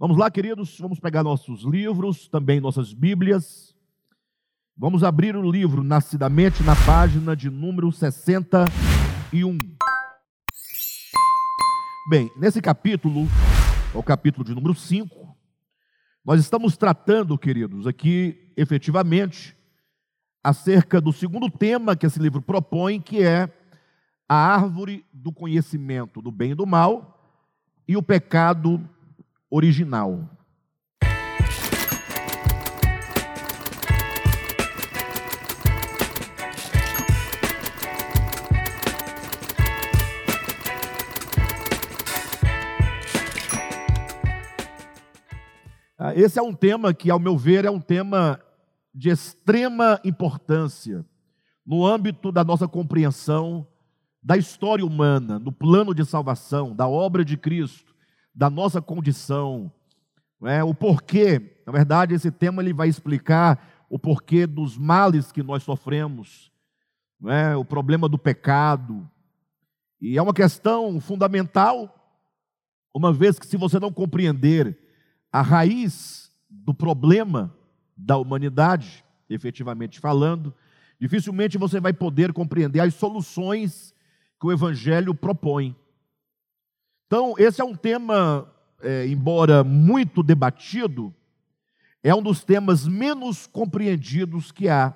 Vamos lá, queridos, vamos pegar nossos livros, também nossas Bíblias. Vamos abrir o livro Nascidamente na página de número 61. Bem, nesse capítulo, é o capítulo de número 5, nós estamos tratando, queridos, aqui efetivamente acerca do segundo tema que esse livro propõe, que é a árvore do conhecimento do bem e do mal e o pecado original. Ah, esse é um tema que, ao meu ver, é um tema de extrema importância no âmbito da nossa compreensão da história humana, do plano de salvação, da obra de Cristo, da nossa condição, é? o porquê. Na verdade, esse tema ele vai explicar o porquê dos males que nós sofremos, é? o problema do pecado. E é uma questão fundamental, uma vez que se você não compreender a raiz do problema da humanidade, efetivamente falando, dificilmente você vai poder compreender as soluções que o Evangelho propõe. Então, esse é um tema, é, embora muito debatido, é um dos temas menos compreendidos que há.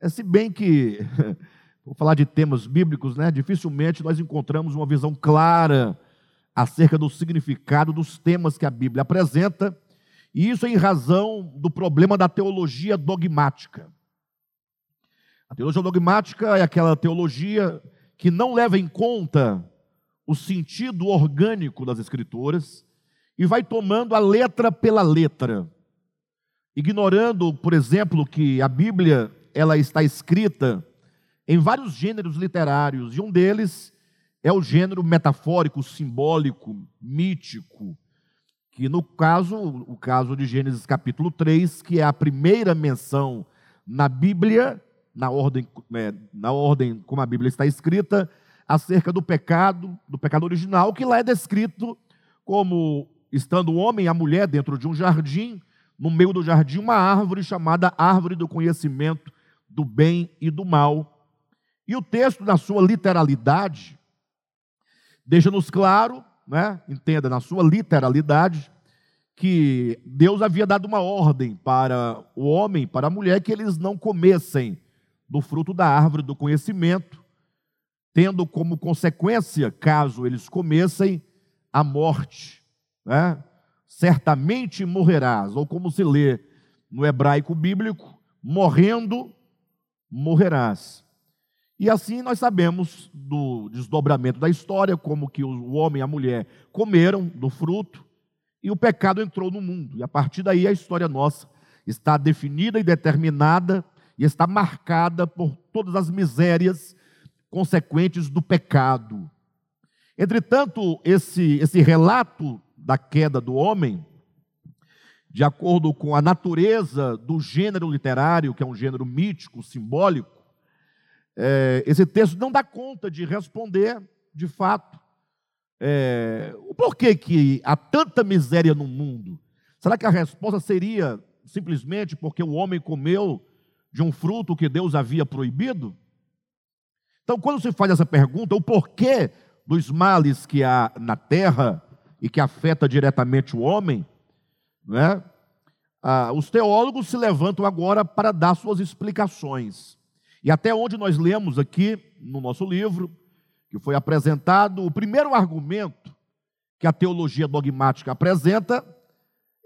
É, se bem que, vou falar de temas bíblicos, né, dificilmente nós encontramos uma visão clara acerca do significado dos temas que a Bíblia apresenta, e isso em razão do problema da teologia dogmática. A teologia dogmática é aquela teologia que não leva em conta o sentido orgânico das Escrituras e vai tomando a letra pela letra, ignorando, por exemplo, que a Bíblia ela está escrita em vários gêneros literários, e um deles é o gênero metafórico, simbólico, mítico, que no caso, o caso de Gênesis capítulo 3, que é a primeira menção na Bíblia, na ordem, é, na ordem como a Bíblia está escrita, acerca do pecado, do pecado original, que lá é descrito como estando o homem e a mulher dentro de um jardim, no meio do jardim uma árvore chamada árvore do conhecimento do bem e do mal. E o texto, na sua literalidade, Deixa-nos claro, né, entenda, na sua literalidade, que Deus havia dado uma ordem para o homem, para a mulher, que eles não comessem do fruto da árvore do conhecimento, tendo como consequência, caso eles comessem, a morte. Né? Certamente morrerás, ou como se lê no hebraico bíblico, morrendo, morrerás. E assim nós sabemos do desdobramento da história, como que o homem e a mulher comeram do fruto e o pecado entrou no mundo. E a partir daí a história nossa está definida e determinada e está marcada por todas as misérias consequentes do pecado. Entretanto, esse, esse relato da queda do homem, de acordo com a natureza do gênero literário, que é um gênero mítico, simbólico, é, esse texto não dá conta de responder, de fato, é, o porquê que há tanta miséria no mundo. Será que a resposta seria simplesmente porque o homem comeu de um fruto que Deus havia proibido? Então, quando se faz essa pergunta, o porquê dos males que há na terra e que afeta diretamente o homem, né? Ah, os teólogos se levantam agora para dar suas explicações. E até onde nós lemos aqui no nosso livro, que foi apresentado, o primeiro argumento que a teologia dogmática apresenta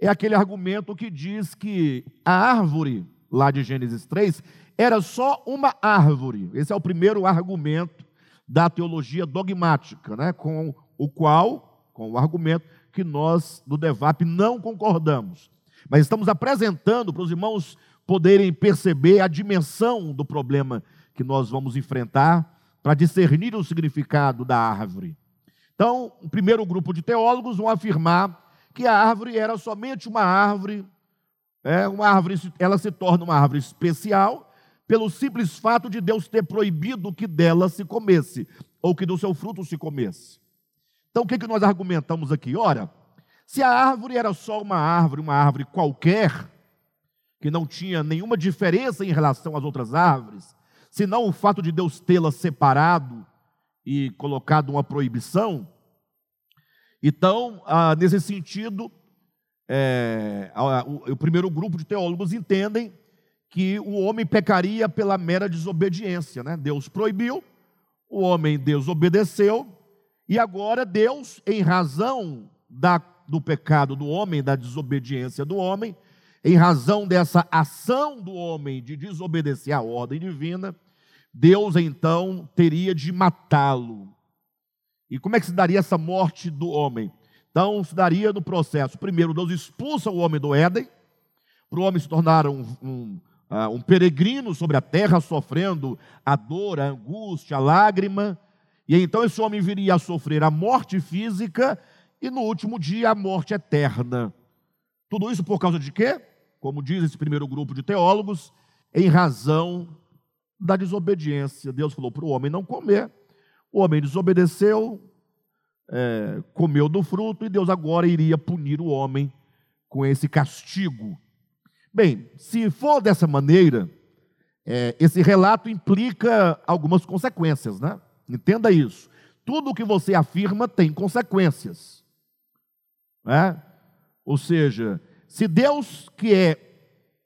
é aquele argumento que diz que a árvore, lá de Gênesis 3, era só uma árvore. Esse é o primeiro argumento da teologia dogmática, né? com o qual, com o argumento que nós do DEVAP não concordamos. Mas estamos apresentando para os irmãos poderem perceber a dimensão do problema que nós vamos enfrentar para discernir o significado da árvore. Então, o primeiro grupo de teólogos vão afirmar que a árvore era somente uma árvore, é, uma árvore, ela se torna uma árvore especial pelo simples fato de Deus ter proibido que dela se comesse, ou que do seu fruto se comesse. Então, o que, que nós argumentamos aqui? Ora, Se a árvore era só uma árvore, uma árvore qualquer, que não tinha nenhuma diferença em relação às outras árvores, senão o fato de Deus tê-la separado e colocado uma proibição. Então, ah, nesse sentido, é, o, o primeiro grupo de teólogos entendem que o homem pecaria pela mera desobediência. Né? Deus proibiu, o homem desobedeceu, e agora Deus, em razão da, do pecado do homem, da desobediência do homem, em razão dessa ação do homem de desobedecer à ordem divina, Deus então teria de matá-lo. E como é que se daria essa morte do homem? Então, se daria no processo: primeiro, Deus expulsa o homem do Éden, para o homem se tornar um, um, uh, um peregrino sobre a terra, sofrendo a dor, a angústia, a lágrima. E então esse homem viria a sofrer a morte física e no último dia a morte eterna. Tudo isso por causa de quê? como diz esse primeiro grupo de teólogos, em razão da desobediência. Deus falou para o homem não comer, o homem desobedeceu, é, comeu do fruto, e Deus agora iria punir o homem com esse castigo. Bem, se for dessa maneira, é, esse relato implica algumas consequências, né? Entenda isso. Tudo o que você afirma tem consequências. Né? Ou seja, se Deus, que é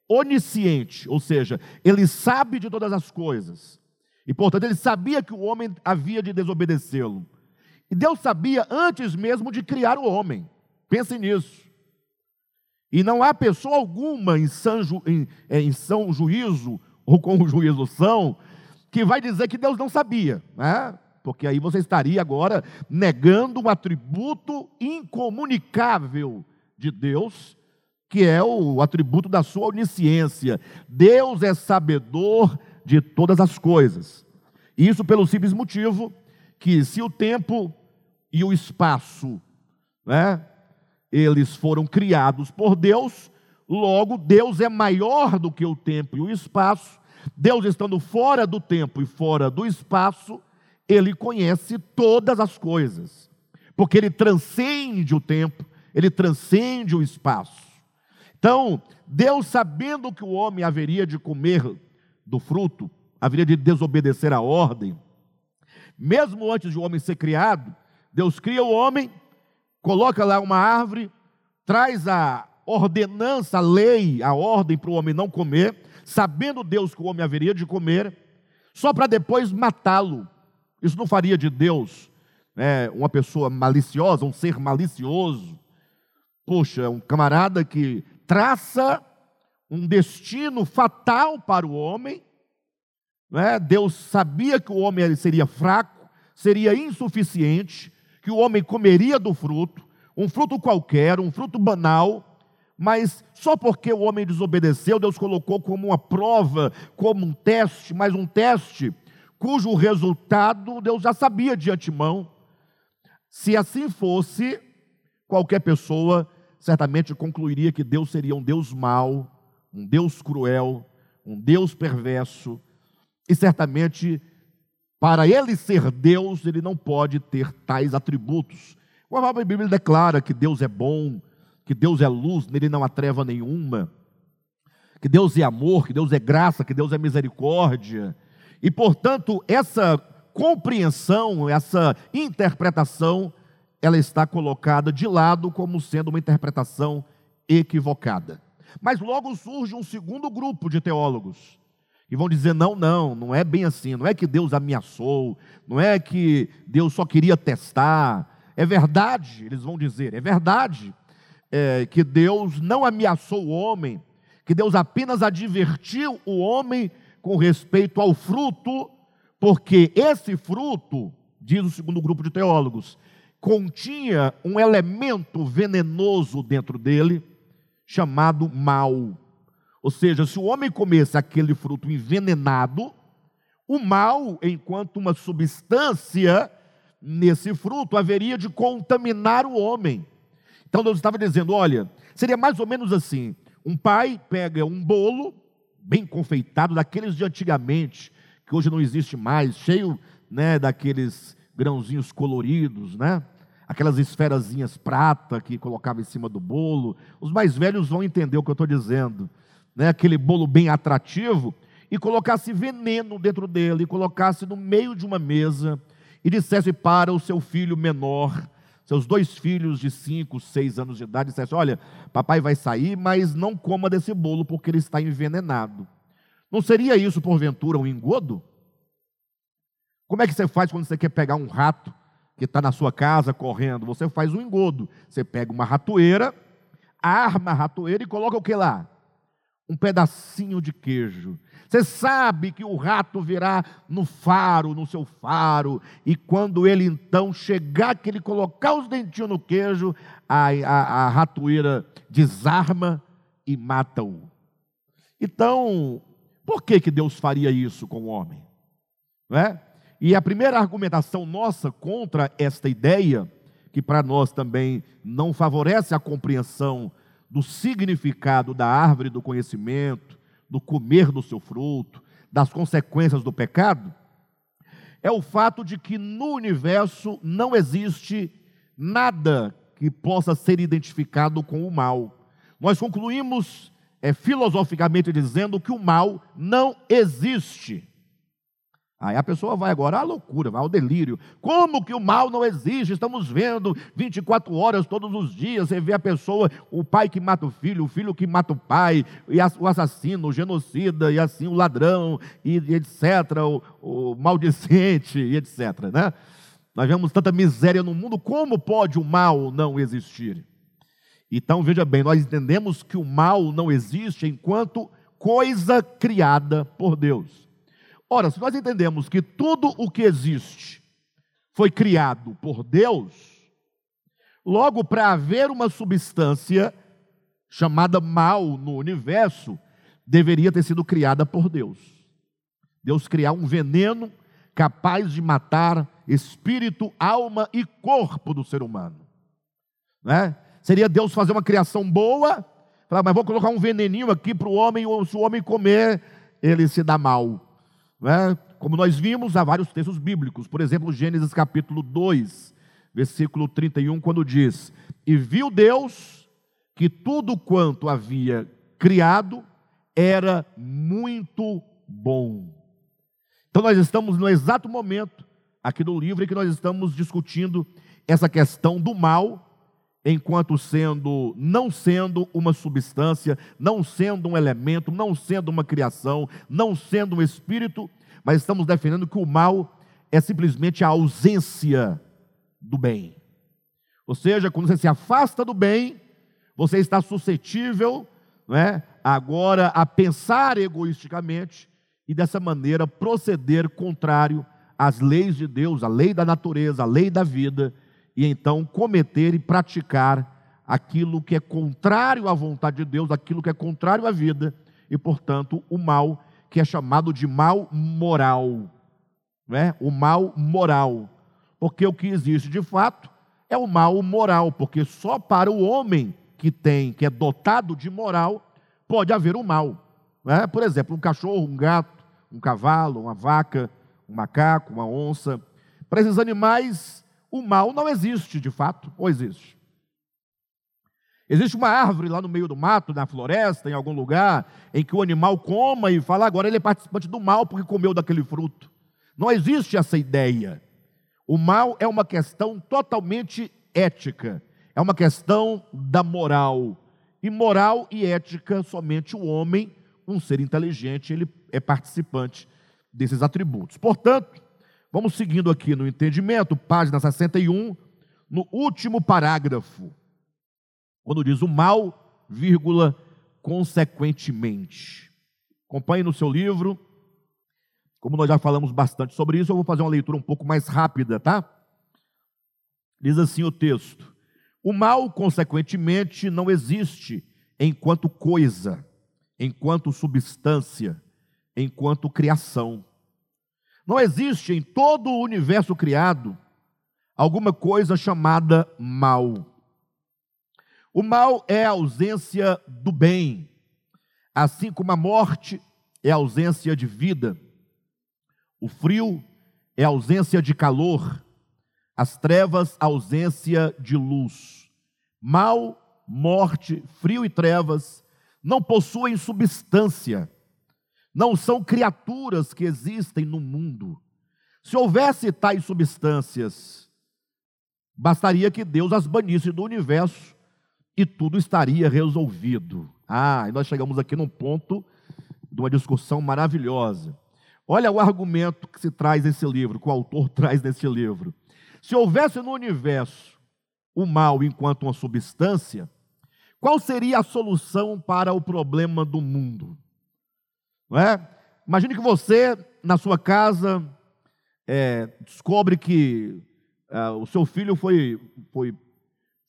onisciente, ou seja, ele sabe de todas as coisas, e portanto ele sabia que o homem havia de desobedecê-lo. E Deus sabia antes mesmo de criar o homem. Pense nisso. E não há pessoa alguma em são, em, é, em são juízo, ou com o juízo são, que vai dizer que Deus não sabia, né? porque aí você estaria agora negando um atributo incomunicável de Deus, que é o atributo da sua onisciência. Deus é sabedor de todas as coisas. Isso pelo simples motivo que se o tempo e o espaço, né, eles foram criados por Deus, logo Deus é maior do que o tempo e o espaço. Deus estando fora do tempo e fora do espaço, ele conhece todas as coisas, porque ele transcende o tempo, ele transcende o espaço. Então, Deus, sabendo que o homem haveria de comer do fruto, haveria de desobedecer a ordem, mesmo antes de o homem ser criado, Deus cria o homem, coloca lá uma árvore, traz a ordenança, a lei, a ordem para o homem não comer, sabendo Deus que o homem haveria de comer, só para depois matá-lo. Isso não faria de Deus né, uma pessoa maliciosa, um ser malicioso. Poxa, um camarada que traça um destino fatal para o homem. É? Deus sabia que o homem seria fraco, seria insuficiente, que o homem comeria do fruto, um fruto qualquer, um fruto banal, mas só porque o homem desobedeceu, Deus colocou como uma prova, como um teste, mas um teste cujo resultado Deus já sabia de antemão. Se assim fosse, qualquer pessoa certamente concluiria que Deus seria um Deus mau, um Deus cruel, um Deus perverso, e certamente, para ele ser Deus, ele não pode ter tais atributos. O própria Bíblia declara que Deus é bom, que Deus é luz, nele não há treva nenhuma, que Deus é amor, que Deus é graça, que Deus é misericórdia. E, portanto, essa compreensão, essa interpretação ela está colocada de lado como sendo uma interpretação equivocada. Mas logo surge um segundo grupo de teólogos que vão dizer: não, não, não é bem assim, não é que Deus ameaçou, não é que Deus só queria testar. É verdade, eles vão dizer, é verdade é, que Deus não ameaçou o homem, que Deus apenas advertiu o homem com respeito ao fruto, porque esse fruto, diz o segundo grupo de teólogos, continha um elemento venenoso dentro dele, chamado mal. Ou seja, se o homem comesse aquele fruto envenenado, o mal, enquanto uma substância nesse fruto, haveria de contaminar o homem. Então Deus estava dizendo: olha, seria mais ou menos assim: um pai pega um bolo bem confeitado, daqueles de antigamente, que hoje não existe mais, cheio né, daqueles grãozinhos coloridos, né? aquelas esferazinhas prata que colocava em cima do bolo. Os mais velhos vão entender o que eu estou dizendo. Né? Aquele bolo bem atrativo, e colocasse veneno dentro dele, e colocasse no meio de uma mesa, e dissesse para o seu filho menor, seus dois filhos de cinco, seis anos de idade, dissesse: Olha, papai vai sair, mas não coma desse bolo, porque ele está envenenado. Não seria isso, porventura, um engodo? Como é que você faz quando você quer pegar um rato que está na sua casa correndo? Você faz um engodo. Você pega uma ratoeira, arma a ratoeira e coloca o que lá? Um pedacinho de queijo. Você sabe que o rato virá no faro, no seu faro, e quando ele então chegar, que ele colocar os dentinhos no queijo, a, a, a ratoeira desarma e mata-o. Então, por que, que Deus faria isso com o homem? Não é? E a primeira argumentação nossa contra esta ideia, que para nós também não favorece a compreensão do significado da árvore do conhecimento, do comer do seu fruto, das consequências do pecado, é o fato de que no universo não existe nada que possa ser identificado com o mal. Nós concluímos é, filosoficamente dizendo que o mal não existe. Aí a pessoa vai agora à loucura, vai ao delírio. Como que o mal não existe? Estamos vendo 24 horas todos os dias. Você vê a pessoa, o pai que mata o filho, o filho que mata o pai, e o assassino, o genocida, e assim o ladrão, e, etc., o, o maldicente, e etc. Né? Nós vemos tanta miséria no mundo, como pode o mal não existir? Então veja bem, nós entendemos que o mal não existe enquanto coisa criada por Deus. Ora, se nós entendemos que tudo o que existe foi criado por Deus, logo para haver uma substância chamada mal no universo, deveria ter sido criada por Deus. Deus criar um veneno capaz de matar espírito, alma e corpo do ser humano. Né? Seria Deus fazer uma criação boa, falar, mas vou colocar um veneninho aqui para o homem, se o homem comer, ele se dá mal. Né? Como nós vimos, há vários textos bíblicos, por exemplo, Gênesis capítulo 2, versículo 31, quando diz: E viu Deus que tudo quanto havia criado era muito bom. Então, nós estamos no exato momento, aqui do livro, em que nós estamos discutindo essa questão do mal, enquanto sendo, não sendo uma substância, não sendo um elemento, não sendo uma criação, não sendo um espírito, mas estamos defendendo que o mal é simplesmente a ausência do bem. Ou seja, quando você se afasta do bem, você está suscetível, não é, agora a pensar egoisticamente e dessa maneira proceder contrário às leis de Deus, à lei da natureza, à lei da vida e então cometer e praticar aquilo que é contrário à vontade de Deus, aquilo que é contrário à vida, e portanto o mal que é chamado de mal moral, né? O mal moral, porque o que existe de fato é o mal moral, porque só para o homem que tem, que é dotado de moral, pode haver o mal. Né? Por exemplo, um cachorro, um gato, um cavalo, uma vaca, um macaco, uma onça. Para esses animais, o mal não existe de fato, ou existe? Existe uma árvore lá no meio do mato, na floresta, em algum lugar, em que o animal coma e fala, agora ele é participante do mal porque comeu daquele fruto. Não existe essa ideia. O mal é uma questão totalmente ética, é uma questão da moral. E moral e ética, somente o homem, um ser inteligente, ele é participante desses atributos. Portanto, Vamos seguindo aqui no entendimento, página 61, no último parágrafo, quando diz o mal, vírgula, consequentemente. Acompanhe no seu livro. Como nós já falamos bastante sobre isso, eu vou fazer uma leitura um pouco mais rápida, tá? Diz assim o texto: O mal, consequentemente, não existe enquanto coisa, enquanto substância, enquanto criação não existe em todo o universo criado alguma coisa chamada mal. O mal é a ausência do bem, assim como a morte é a ausência de vida. O frio é a ausência de calor. As trevas, ausência de luz. Mal, morte, frio e trevas não possuem substância, não são criaturas que existem no mundo. Se houvesse tais substâncias, bastaria que Deus as banisse do universo e tudo estaria resolvido. Ah, e nós chegamos aqui num ponto de uma discussão maravilhosa. Olha o argumento que se traz nesse livro, que o autor traz nesse livro. Se houvesse no universo o mal enquanto uma substância, qual seria a solução para o problema do mundo? Não é? Imagine que você, na sua casa, é, descobre que é, o seu filho foi, foi,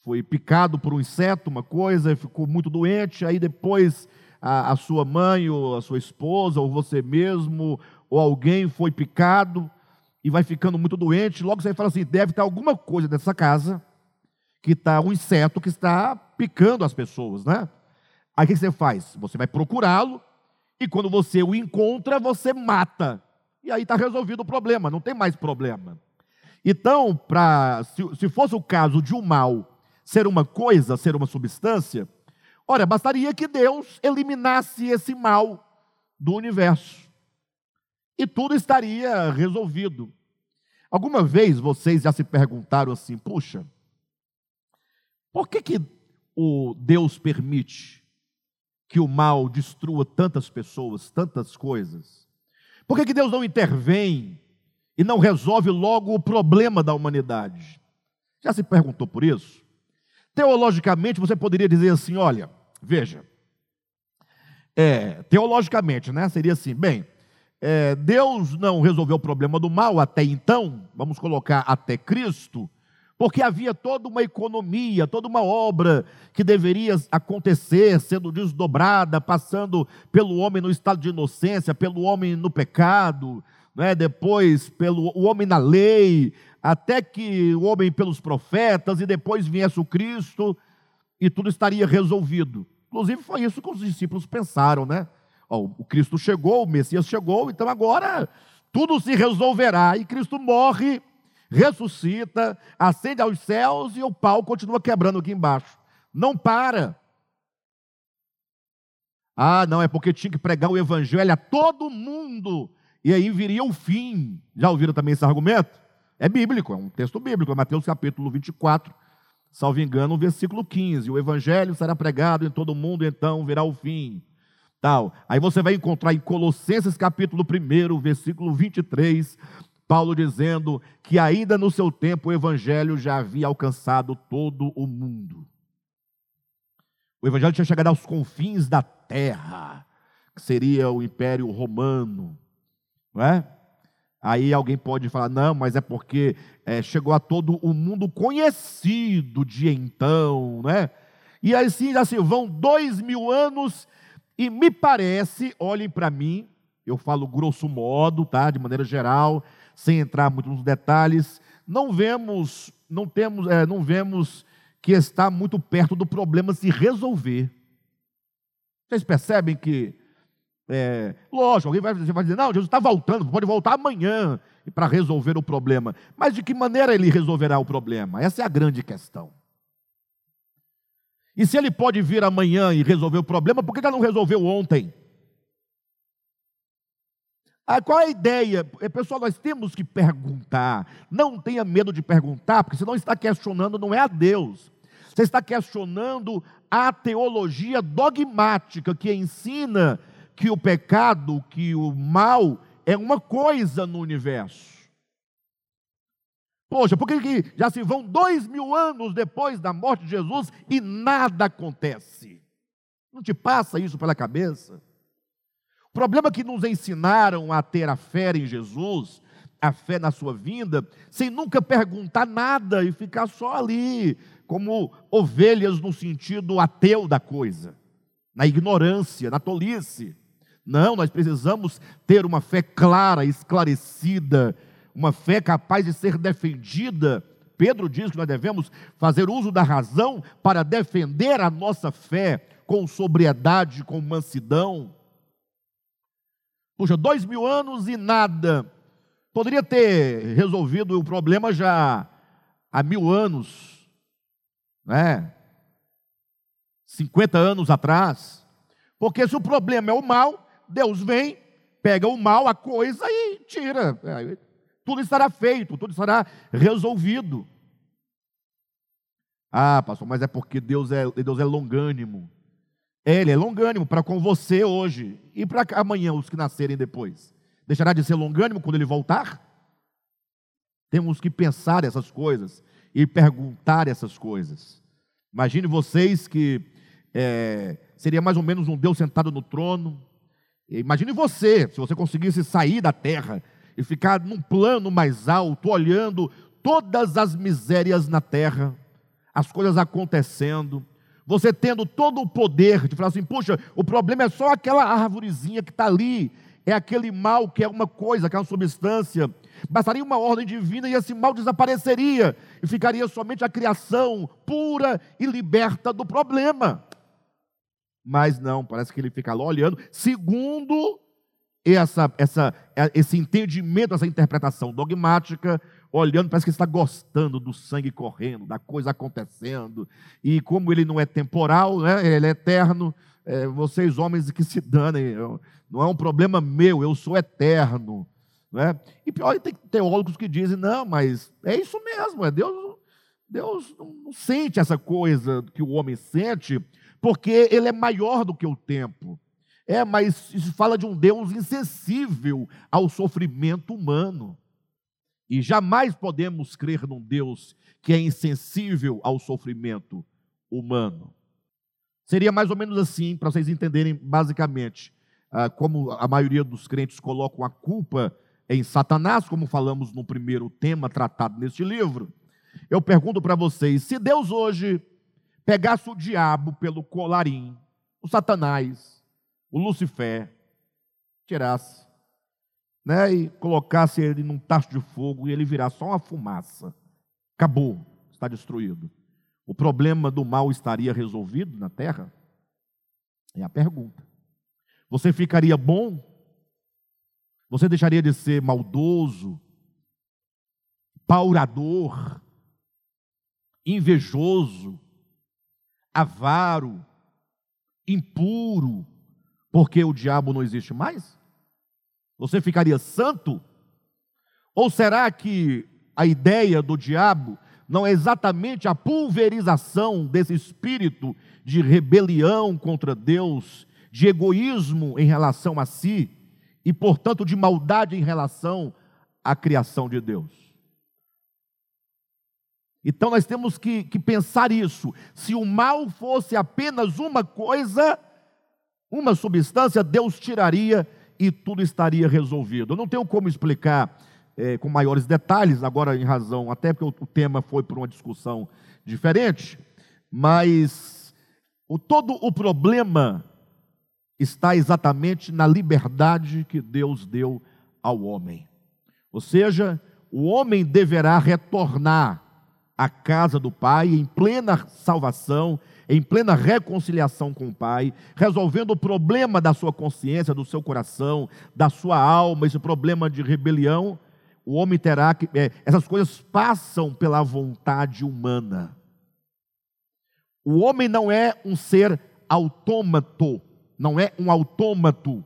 foi picado por um inseto, uma coisa, ficou muito doente, aí depois a, a sua mãe, ou a sua esposa, ou você mesmo, ou alguém foi picado e vai ficando muito doente, logo você fala assim: deve ter alguma coisa dessa casa que está um inseto que está picando as pessoas, né? Aí o que você faz? Você vai procurá-lo e quando você o encontra, você mata. E aí está resolvido o problema, não tem mais problema. Então, pra, se, se fosse o caso de um mal ser uma coisa, ser uma substância, ora, bastaria que Deus eliminasse esse mal do universo. E tudo estaria resolvido. Alguma vez vocês já se perguntaram assim, puxa, por que, que o Deus permite que o mal destrua tantas pessoas, tantas coisas? Por que, que Deus não intervém e não resolve logo o problema da humanidade? Já se perguntou por isso? Teologicamente, você poderia dizer assim: olha, veja, é, teologicamente, né? Seria assim, bem, é, Deus não resolveu o problema do mal até então, vamos colocar até Cristo, porque havia toda uma economia, toda uma obra que deveria acontecer, sendo desdobrada, passando pelo homem no estado de inocência, pelo homem no pecado, né? depois pelo o homem na lei, até que o homem pelos profetas, e depois viesse o Cristo, e tudo estaria resolvido. Inclusive foi isso que os discípulos pensaram, né? o Cristo chegou, o Messias chegou, então agora tudo se resolverá, e Cristo morre ressuscita, ascende aos céus e o pau continua quebrando aqui embaixo. Não para. Ah, não, é porque tinha que pregar o evangelho a todo mundo. E aí viria o fim. Já ouviram também esse argumento? É bíblico, é um texto bíblico, é Mateus capítulo 24, salvo engano, versículo 15. O evangelho será pregado em todo mundo, então virá o fim. Tal. Aí você vai encontrar em Colossenses capítulo 1, versículo 23, Paulo dizendo que ainda no seu tempo o evangelho já havia alcançado todo o mundo. O evangelho tinha chegado aos confins da terra, que seria o Império Romano, não é? Aí alguém pode falar, não, mas é porque é, chegou a todo o mundo conhecido de então, né? E assim se vão dois mil anos, e me parece, olhem para mim, eu falo grosso modo, tá? De maneira geral, sem entrar muito nos detalhes, não vemos, não temos, é, não vemos que está muito perto do problema se resolver. Vocês percebem que, é, lógico, alguém vai, vai dizer, não, Jesus está voltando, pode voltar amanhã para resolver o problema. Mas de que maneira ele resolverá o problema? Essa é a grande questão. E se ele pode vir amanhã e resolver o problema, por que ele não resolveu ontem? Ah, qual é a ideia? É, pessoal, nós temos que perguntar. Não tenha medo de perguntar, porque você não está questionando, não é a Deus. Você está questionando a teologia dogmática que ensina que o pecado, que o mal é uma coisa no universo. Poxa, por que já se vão dois mil anos depois da morte de Jesus e nada acontece? Não te passa isso pela cabeça? Problema é que nos ensinaram a ter a fé em Jesus, a fé na sua vinda, sem nunca perguntar nada e ficar só ali, como ovelhas no sentido ateu da coisa, na ignorância, na tolice. Não, nós precisamos ter uma fé clara, esclarecida, uma fé capaz de ser defendida. Pedro diz que nós devemos fazer uso da razão para defender a nossa fé com sobriedade, com mansidão. Puxa, dois mil anos e nada. Poderia ter resolvido o problema já há mil anos, né? 50 anos atrás. Porque se o problema é o mal, Deus vem, pega o mal, a coisa e tira. Tudo estará feito, tudo estará resolvido. Ah, pastor, mas é porque Deus é, Deus é longânimo. Ele é longânimo para com você hoje e para amanhã, os que nascerem depois. Deixará de ser longânimo quando ele voltar? Temos que pensar essas coisas e perguntar essas coisas. Imagine vocês que é, seria mais ou menos um Deus sentado no trono. Imagine você, se você conseguisse sair da terra e ficar num plano mais alto, olhando todas as misérias na terra, as coisas acontecendo, você tendo todo o poder de falar assim: puxa, o problema é só aquela árvorezinha que está ali, é aquele mal que é uma coisa, aquela substância. Bastaria uma ordem divina e esse mal desapareceria e ficaria somente a criação pura e liberta do problema. Mas não, parece que ele fica lá olhando, segundo essa, essa, esse entendimento, essa interpretação dogmática, olhando, parece que está gostando do sangue correndo, da coisa acontecendo. E como ele não é temporal, né, ele é eterno, é, vocês homens que se danem, não é um problema meu, eu sou eterno. Né? E pior, tem teólogos que dizem, não, mas é isso mesmo, é Deus, Deus não sente essa coisa que o homem sente, porque ele é maior do que o tempo. É, mas isso fala de um Deus insensível ao sofrimento humano. E jamais podemos crer num Deus que é insensível ao sofrimento humano. Seria mais ou menos assim, para vocês entenderem basicamente, ah, como a maioria dos crentes colocam a culpa em Satanás, como falamos no primeiro tema tratado neste livro. Eu pergunto para vocês: se Deus hoje pegasse o diabo pelo colarinho, o Satanás, o Lucifer, tirasse, né, e colocasse ele num tacho de fogo e ele virar só uma fumaça, acabou, está destruído o problema do mal estaria resolvido na terra? É a pergunta. Você ficaria bom? Você deixaria de ser maldoso, paurador, invejoso, avaro, impuro, porque o diabo não existe mais? Você ficaria santo? Ou será que a ideia do diabo não é exatamente a pulverização desse espírito de rebelião contra Deus, de egoísmo em relação a si e, portanto, de maldade em relação à criação de Deus. Então nós temos que, que pensar isso. Se o mal fosse apenas uma coisa, uma substância, Deus tiraria e tudo estaria resolvido. Eu não tenho como explicar é, com maiores detalhes, agora em razão, até porque o, tema foi por uma discussão diferente, mas o, todo o problema está exatamente na liberdade que Deus deu ao homem. Ou seja, o homem deverá retornar à casa do Pai em plena salvação, em plena reconciliação com o Pai, resolvendo o problema da sua consciência, do seu coração, da sua alma, esse problema de rebelião, o homem terá que. É, essas coisas passam pela vontade humana. O homem não é um ser autômato, não é um autômato,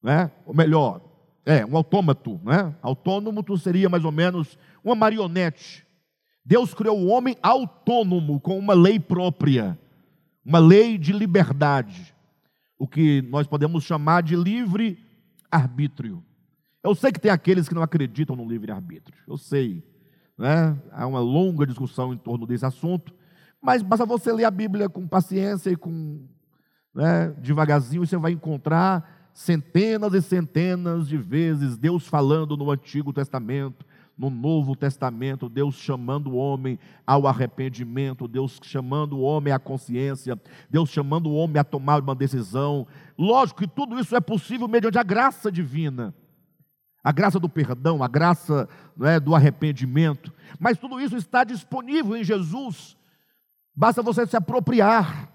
né? ou melhor, é um autômato, né? autônomo seria mais ou menos uma marionete. Deus criou o homem autônomo, com uma lei própria, uma lei de liberdade, o que nós podemos chamar de livre arbítrio. Eu sei que tem aqueles que não acreditam no livre-arbítrio, eu sei. Né? Há uma longa discussão em torno desse assunto, mas basta você ler a Bíblia com paciência e com né, devagarzinho, você vai encontrar centenas e centenas de vezes Deus falando no Antigo Testamento, no Novo Testamento, Deus chamando o homem ao arrependimento, Deus chamando o homem à consciência, Deus chamando o homem a tomar uma decisão. Lógico que tudo isso é possível mediante a graça divina a graça do perdão, a graça é, do arrependimento, mas tudo isso está disponível em Jesus, basta você se apropriar.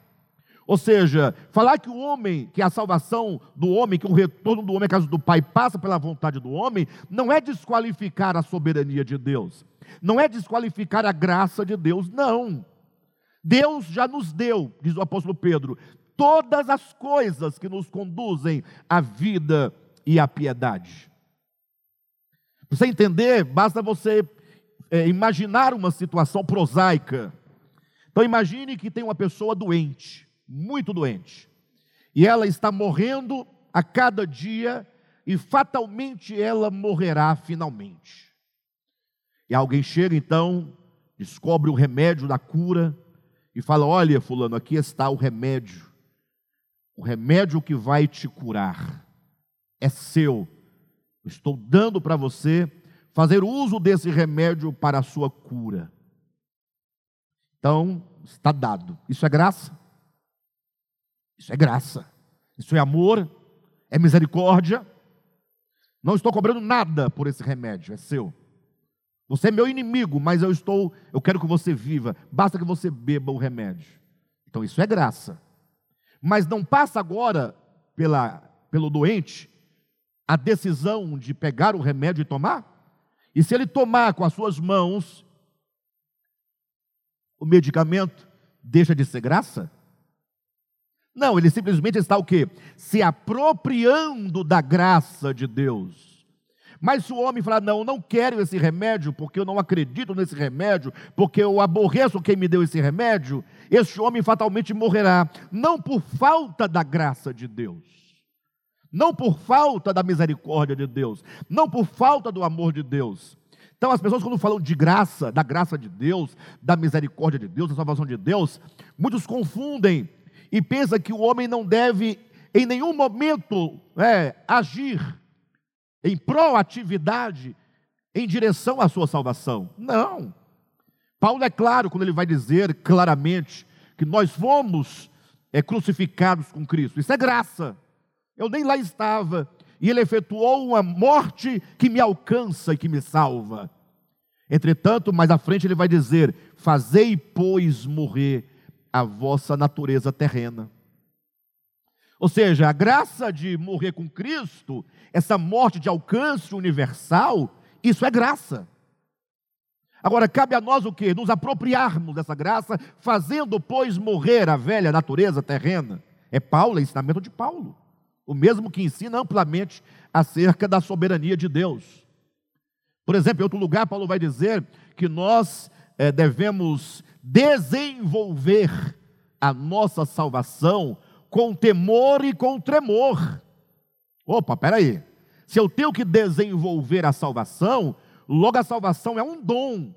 Ou seja, falar que o homem, que a salvação do homem, que o retorno do homem à casa do Pai passa pela vontade do homem, não é desqualificar a soberania de Deus, não é desqualificar a graça de Deus, não. Deus já nos deu, diz o apóstolo Pedro, todas as coisas que nos conduzem à vida e à piedade. Para você entender, basta você é, imaginar uma situação prosaica. Então imagine que tem uma pessoa doente muito doente. E ela está morrendo a cada dia e fatalmente ela morrerá finalmente. E alguém chega então, descobre o remédio da cura e fala: Olha, Fulano, aqui está o remédio. O remédio que vai te curar é seu. Estou dando para você fazer uso desse remédio para a sua cura. Então, está dado. Isso é graça? Isso é graça. Isso é amor, é misericórdia. Não estou cobrando nada por esse remédio, é seu. Você é meu inimigo, mas eu estou, eu quero que você viva. Basta que você beba o remédio. Então isso é graça. Mas não passa agora pela, pelo doente a decisão de pegar o remédio e tomar? E se ele tomar com as suas mãos o medicamento, deixa de ser graça? Não, ele simplesmente está o quê? Se apropriando da graça de Deus. Mas se o homem falar, não, eu não quero esse remédio, porque eu não acredito nesse remédio, porque eu aborreço quem me deu esse remédio, esse homem fatalmente morrerá, não por falta da graça de Deus, não por falta da misericórdia de Deus, não por falta do amor de Deus. Então, as pessoas, quando falam de graça, da graça de Deus, da misericórdia de Deus, da salvação de Deus, muitos confundem e pensa que o homem não deve em nenhum momento é, agir em proatividade em direção à sua salvação. Não. Paulo é claro quando ele vai dizer claramente que nós fomos é, crucificados com Cristo. Isso é graça. Eu nem lá estava. E ele efetuou uma morte que me alcança e que me salva. Entretanto, mais à frente ele vai dizer: Fazei, pois, morrer a vossa natureza terrena. Ou seja, a graça de morrer com Cristo, essa morte de alcance universal, isso é graça. Agora, cabe a nós o que? Nos apropriarmos dessa graça, fazendo, pois, morrer a velha natureza terrena. É Paulo, é ensinamento de Paulo. O mesmo que ensina amplamente acerca da soberania de Deus. Por exemplo, em outro lugar, Paulo vai dizer que nós é, devemos desenvolver a nossa salvação com temor e com tremor. Opa, peraí. Se eu tenho que desenvolver a salvação, logo a salvação é um dom.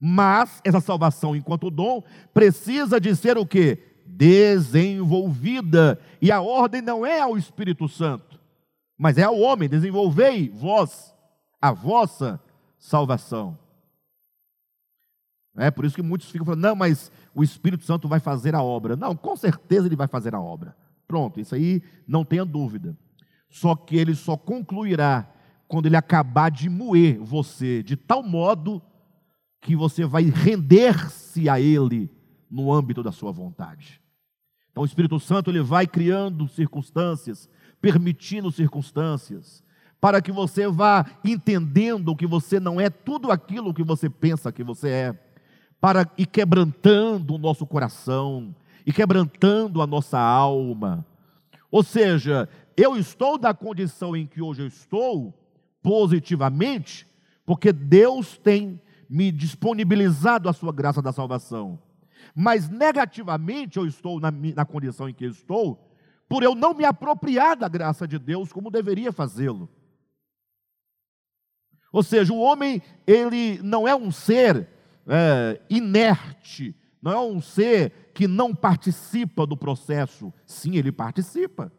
Mas essa salvação, enquanto dom, precisa de ser o que? Desenvolvida. E a ordem não é ao Espírito Santo, mas é ao homem. Desenvolvei vós a vossa salvação. É por isso que muitos ficam falando, não, mas o Espírito Santo vai fazer a obra. Não, com certeza ele vai fazer a obra. Pronto, isso aí não tenha dúvida. Só que ele só concluirá quando ele acabar de moer você de tal modo que você vai render-se a ele no âmbito da sua vontade. Então o Espírito Santo ele vai criando circunstâncias, permitindo circunstâncias, para que você vá entendendo que você não é tudo aquilo que você pensa que você é para quebrantando o nosso coração e quebrantando a nossa alma. Ou seja, eu estou da condição em que hoje eu estou, positivamente, porque Deus tem me disponibilizado a sua graça da salvação. Mas negativamente eu estou na, na condição em que eu estou, por eu não me apropriar da graça de Deus como deveria fazê-lo. Ou seja, o homem, ele não é um ser é, inerte, não é um ser que não participa do processo. Sim, ele participa.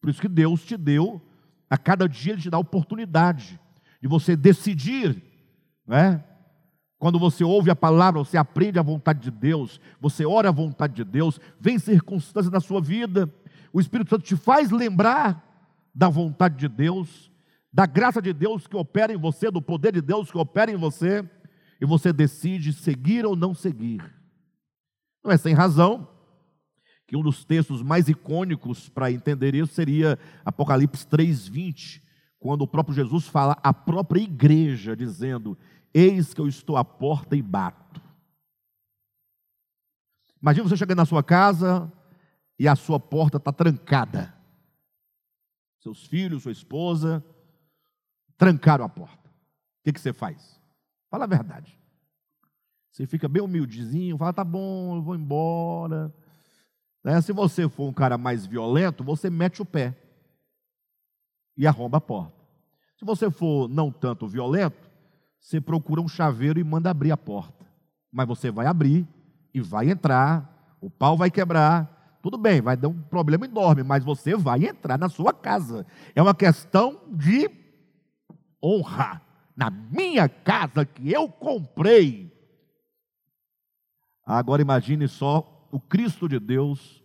Por isso que Deus te deu, a cada dia Ele te dá a oportunidade de você decidir, né? Quando você ouve a palavra, você aprende a vontade de Deus, você ora a vontade de Deus, vem circunstâncias na sua vida, o Espírito Santo te faz lembrar da vontade de Deus, da graça de Deus que opera em você, do poder de Deus que opera em você e você decide seguir ou não seguir. Não é sem razão que um dos textos mais icônicos para entender isso seria Apocalipse 3:20, quando o próprio Jesus fala à própria igreja dizendo: "Eis que eu estou à porta e bato". Imagina você chegando na sua casa e a sua porta está trancada. Seus filhos, sua esposa trancaram a porta. O que, que você faz? Fala a verdade. Você fica bem humildezinho, fala, tá bom, eu vou embora. Né? Se você for um cara mais violento, você mete o pé e arromba a porta. Se você for não tanto violento, você procura um chaveiro e manda abrir a porta. Mas você vai abrir e vai entrar, o pau vai quebrar, tudo bem, vai dar um problema enorme, mas você vai entrar na sua casa. É uma questão de honra. Na minha casa que eu comprei. Agora imagine só o Cristo de Deus,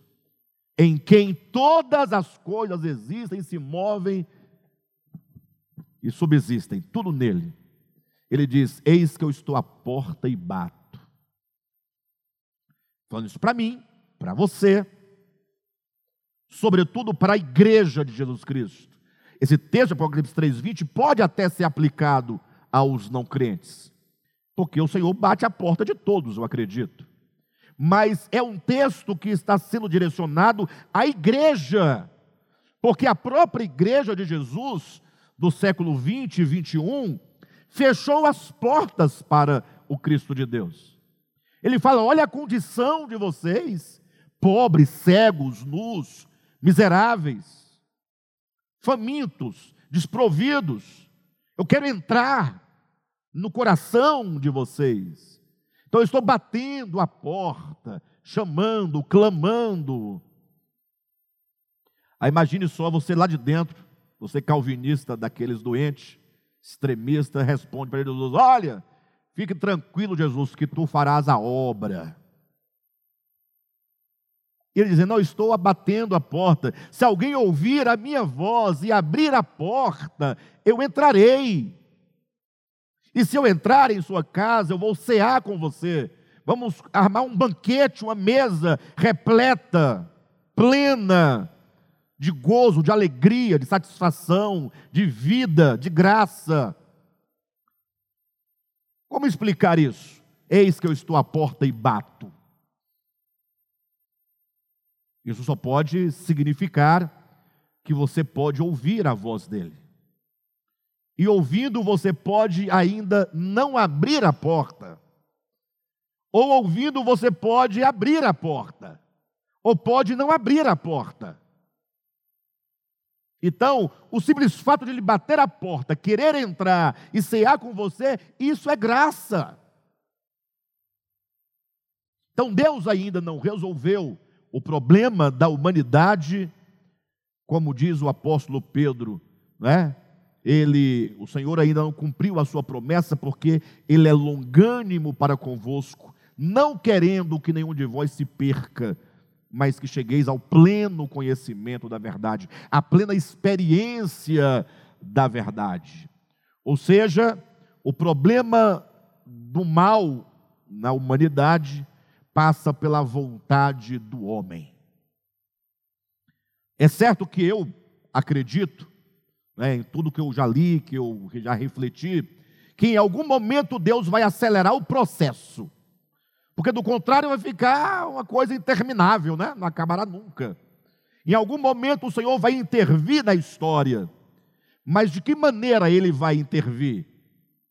em quem todas as coisas existem, se movem e subsistem, tudo nele. Ele diz: Eis que eu estou à porta e bato. Falando isso para mim, para você, sobretudo para a igreja de Jesus Cristo. Esse texto, Apocalipse 3,20, pode até ser aplicado aos não crentes, porque o Senhor bate a porta de todos, eu acredito mas é um texto que está sendo direcionado à igreja, porque a própria igreja de Jesus, do século 20 e 21, fechou as portas para o Cristo de Deus. Ele fala: olha a condição de vocês, pobres, cegos, nus, miseráveis, famintos, desprovidos. Eu quero entrar no coração de vocês. Então eu estou batendo a porta, chamando, clamando. Aí imagine só você lá de dentro, você calvinista daqueles doentes, extremista, responde para Jesus: Olha, fique tranquilo, Jesus, que tu farás a obra. E ele dizendo: Não, estou abatendo a porta. Se alguém ouvir a minha voz e abrir a porta, eu entrarei e se eu entrar em sua casa, eu vou cear com você. Vamos armar um banquete, uma mesa repleta, plena de gozo, de alegria, de satisfação, de vida, de graça. Como explicar isso? Eis que eu estou à porta e bato. Isso só pode significar que você pode ouvir a voz dele. E ouvindo, você pode ainda não abrir a porta. Ou ouvindo, você pode abrir a porta. Ou pode não abrir a porta. Então, o simples fato de ele bater a porta, querer entrar e cear com você, isso é graça. Então, Deus ainda não resolveu o problema da humanidade, como diz o apóstolo Pedro, né? ele, o Senhor ainda não cumpriu a sua promessa, porque ele é longânimo para convosco, não querendo que nenhum de vós se perca, mas que chegueis ao pleno conhecimento da verdade, à plena experiência da verdade. Ou seja, o problema do mal na humanidade passa pela vontade do homem. É certo que eu acredito né, em tudo que eu já li, que eu já refleti, que em algum momento Deus vai acelerar o processo. Porque do contrário vai ficar uma coisa interminável, né? não acabará nunca. Em algum momento o Senhor vai intervir na história. Mas de que maneira ele vai intervir?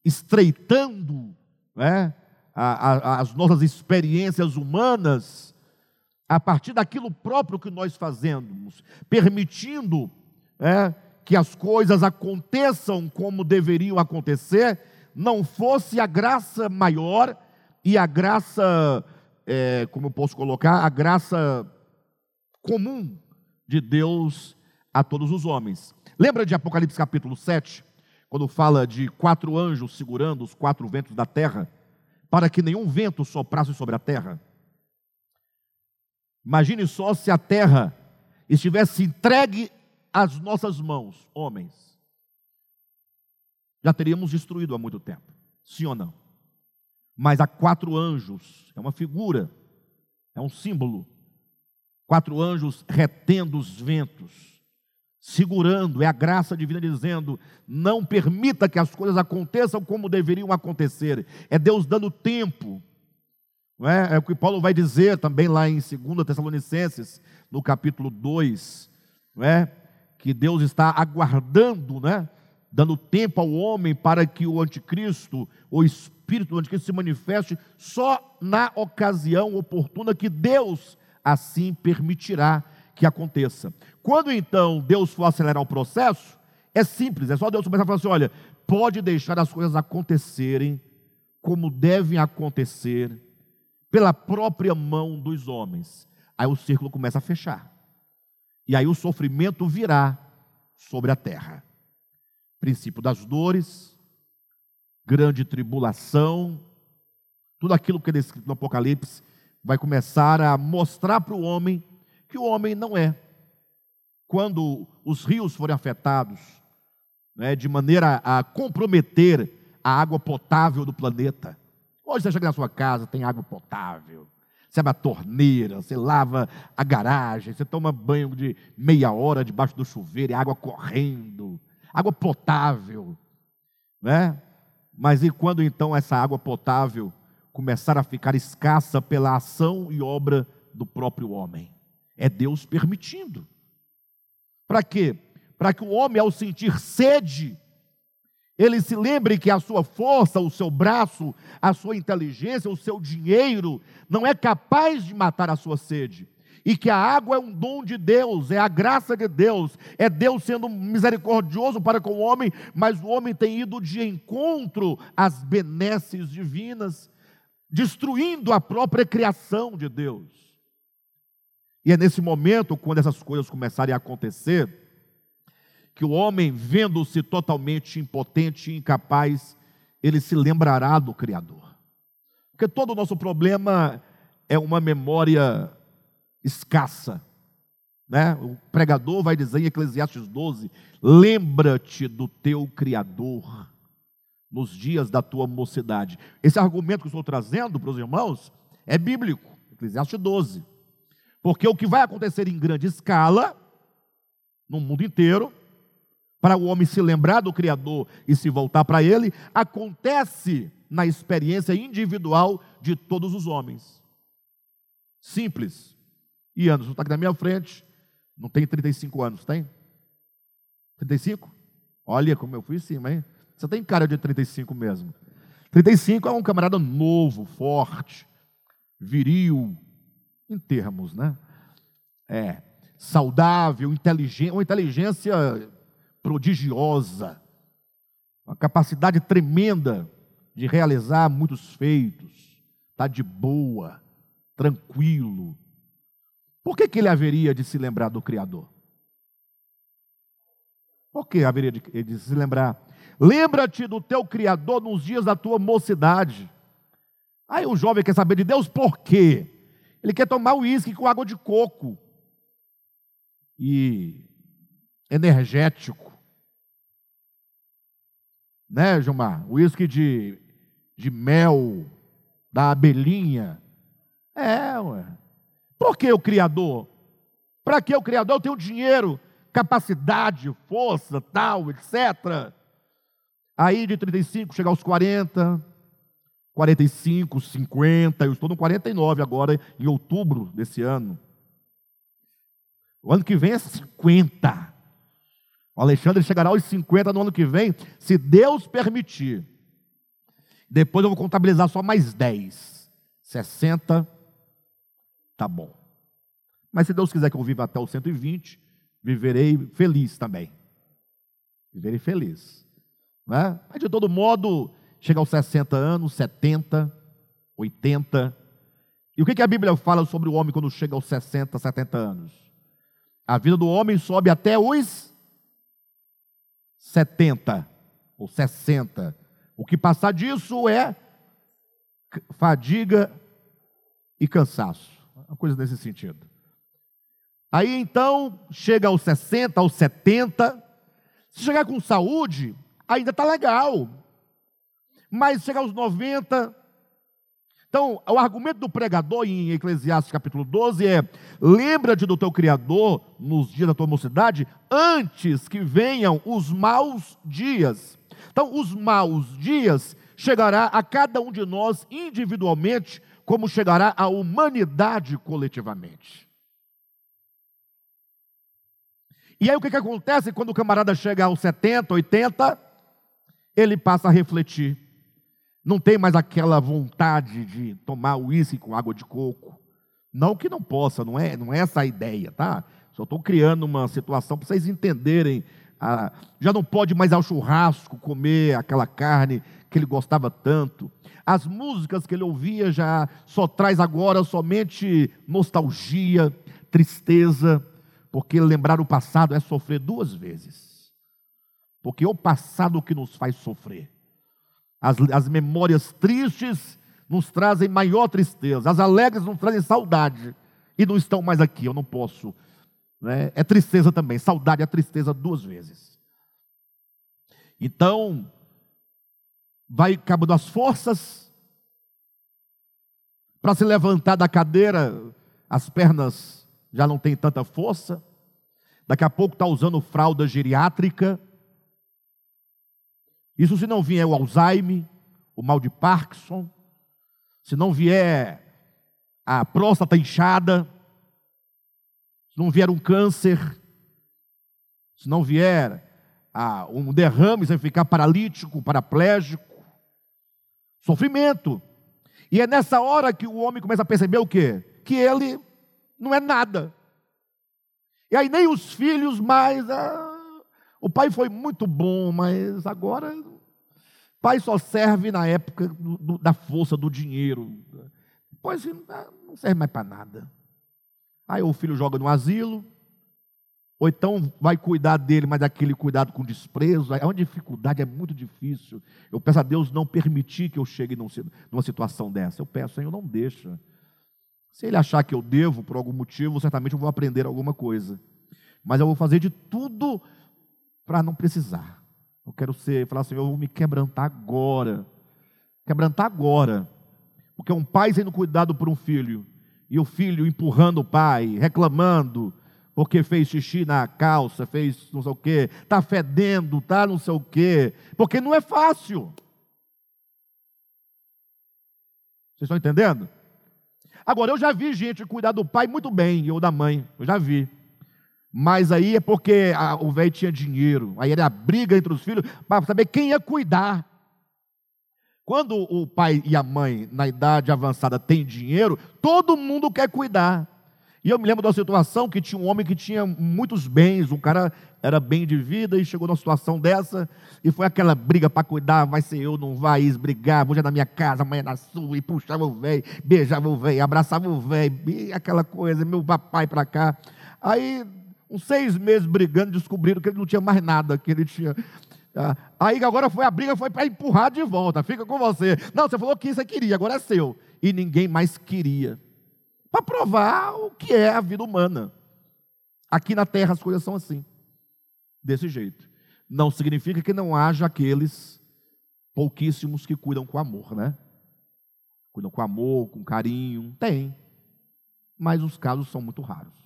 Estreitando né, a, a, as nossas experiências humanas a partir daquilo próprio que nós fazemos, permitindo é, que as coisas aconteçam como deveriam acontecer, não fosse a graça maior e a graça, é, como eu posso colocar, a graça comum de Deus a todos os homens. Lembra de Apocalipse capítulo 7, quando fala de quatro anjos segurando os quatro ventos da terra, para que nenhum vento soprasse sobre a terra? Imagine só se a terra estivesse entregue as nossas mãos, homens, já teríamos destruído há muito tempo. Sim ou não? Mas há quatro anjos, é uma figura, é um símbolo quatro anjos retendo os ventos, segurando, é a graça divina dizendo: não permita que as coisas aconteçam como deveriam acontecer. É Deus dando tempo. Não é? é o que Paulo vai dizer também lá em 2 Tessalonicenses, no capítulo 2, não é? que Deus está aguardando, né? dando tempo ao homem para que o anticristo, o espírito do anticristo se manifeste só na ocasião oportuna que Deus assim permitirá que aconteça. Quando então Deus for acelerar o processo, é simples, é só Deus começar a falar assim: olha, pode deixar as coisas acontecerem como devem acontecer, pela própria mão dos homens. Aí o círculo começa a fechar. E aí o sofrimento virá sobre a terra princípio das dores, grande tribulação, tudo aquilo que é descrito no Apocalipse vai começar a mostrar para o homem que o homem não é. Quando os rios forem afetados, né, de maneira a comprometer a água potável do planeta. Hoje você chega na sua casa, tem água potável. Você abre a torneira, você lava a garagem, você toma banho de meia hora debaixo do chuveiro, e água correndo água potável, né? Mas e quando então essa água potável começar a ficar escassa pela ação e obra do próprio homem? É Deus permitindo. Para quê? Para que o homem, ao sentir sede, ele se lembre que a sua força, o seu braço, a sua inteligência, o seu dinheiro não é capaz de matar a sua sede e que a água é um dom de Deus, é a graça de Deus, é Deus sendo misericordioso para com o homem, mas o homem tem ido de encontro às benesses divinas, destruindo a própria criação de Deus. E é nesse momento, quando essas coisas começarem a acontecer, que o homem, vendo-se totalmente impotente e incapaz, ele se lembrará do Criador. Porque todo o nosso problema é uma memória escassa. Né? O pregador vai dizer em Eclesiastes 12: lembra-te do teu Criador nos dias da tua mocidade. Esse argumento que eu estou trazendo para os irmãos é bíblico, Eclesiastes 12. Porque o que vai acontecer em grande escala, no mundo inteiro, para o homem se lembrar do Criador e se voltar para Ele, acontece na experiência individual de todos os homens. Simples. E Anderson está aqui na minha frente, não tem 35 anos, tem? 35? Olha como eu fui em cima, hein? Você tem cara de 35 mesmo. 35 é um camarada novo, forte, viril, em termos, né? É, saudável, inteligente, uma inteligência prodigiosa, uma capacidade tremenda de realizar muitos feitos, está de boa, tranquilo, por que, que ele haveria de se lembrar do Criador? Por que haveria de, de se lembrar? Lembra-te do teu Criador nos dias da tua mocidade. Aí o jovem quer saber de Deus por quê? Ele quer tomar uísque com água de coco e energético. Né, Gilmar? Uísque de, de mel, da abelhinha. É, ué. Por que o Criador? Para que o Criador? Eu tenho dinheiro, capacidade, força, tal, etc. Aí de 35 chegar aos 40, 45, 50, eu estou no 49 agora, em outubro desse ano. O ano que vem é 50. O Alexandre chegará aos 50 no ano que vem, se Deus permitir. Depois eu vou contabilizar só mais 10. 60, tá bom. Mas se Deus quiser que eu viva até os 120, viverei feliz também. Viverei feliz. Né? Mas de todo modo, chega aos 60 anos, 70, 80. E o que, a Bíblia fala sobre o homem quando chega aos 60, 70 anos? A vida do homem sobe até os 70 ou 60. O que passar disso é fadiga e cansaço. Uma coisa nesse sentido. Aí então, chega aos 60, aos 70. Se chegar com saúde, ainda está legal. Mas chegar aos 90, Então, o argumento do pregador em Eclesiastes capítulo 12 é: lembra-te do teu Criador nos dias da tua mocidade, antes que venham os maus dias. Então, os maus dias chegará a cada um de nós individualmente, como chegará à humanidade coletivamente. E aí o que, que acontece quando o camarada chega aos 70, 80? Ele passa a refletir não tem mais aquela vontade de tomar uísque com água de coco. Não que não possa, não é, não é essa a ideia, tá? Só estou criando uma situação para vocês entenderem. Ah, já não pode mais ao churrasco comer aquela carne que ele gostava tanto. As músicas que ele ouvia já só traz agora somente nostalgia, tristeza, porque lembrar o passado é sofrer duas vezes. Porque é o passado que nos faz sofrer. As, as memórias tristes nos trazem maior tristeza, as alegres nos trazem saudade. E não estão mais aqui, eu não posso. Né? É tristeza também, saudade é tristeza duas vezes. Então, vai acabando as forças para se levantar da cadeira, as pernas já não têm tanta força. Daqui a pouco está usando fralda geriátrica isso se não vier o Alzheimer, o mal de Parkinson, se não vier a próstata inchada, se não vier um câncer, se não vier a, um derrame, você ficar paralítico, paraplégico, sofrimento. E é nessa hora que o homem começa a perceber o quê? Que ele não é nada. E aí nem os filhos mais. Ah, o pai foi muito bom, mas agora pai só serve na época do, do, da força do dinheiro. Depois não serve mais para nada. Aí o filho joga no asilo, ou então vai cuidar dele, mas aquele cuidado com desprezo. É uma dificuldade, é muito difícil. Eu peço a Deus não permitir que eu chegue numa situação dessa. Eu peço, Senhor, não deixa. Se ele achar que eu devo por algum motivo, certamente eu vou aprender alguma coisa. Mas eu vou fazer de tudo para não precisar. Eu quero ser, falar assim, eu vou me quebrantar agora. Quebrantar agora. Porque um pai sendo cuidado por um filho, e o filho empurrando o pai, reclamando, porque fez xixi na calça, fez não sei o quê, está fedendo, está não sei o quê, porque não é fácil. Vocês estão entendendo? Agora, eu já vi gente cuidar do pai muito bem, ou da mãe, eu já vi. Mas aí é porque a, o velho tinha dinheiro. Aí era a briga entre os filhos para saber quem ia cuidar. Quando o pai e a mãe, na idade avançada, têm dinheiro, todo mundo quer cuidar. E eu me lembro de uma situação que tinha um homem que tinha muitos bens, um cara era bem de vida e chegou numa situação dessa, e foi aquela briga para cuidar, vai ser eu, não vai, brigar, hoje é na minha casa, amanhã é na sua, e puxava o velho, beijava o velho, abraçava o velho, aquela coisa, meu papai para cá. Aí uns seis meses brigando, descobriram que ele não tinha mais nada, que ele tinha. Ah, aí agora foi a briga, foi para empurrar de volta. Fica com você. Não, você falou que você queria, agora é seu. E ninguém mais queria. Para provar o que é a vida humana. Aqui na terra as coisas são assim. Desse jeito. Não significa que não haja aqueles pouquíssimos que cuidam com amor, né? Cuidam com amor, com carinho. Tem. Mas os casos são muito raros.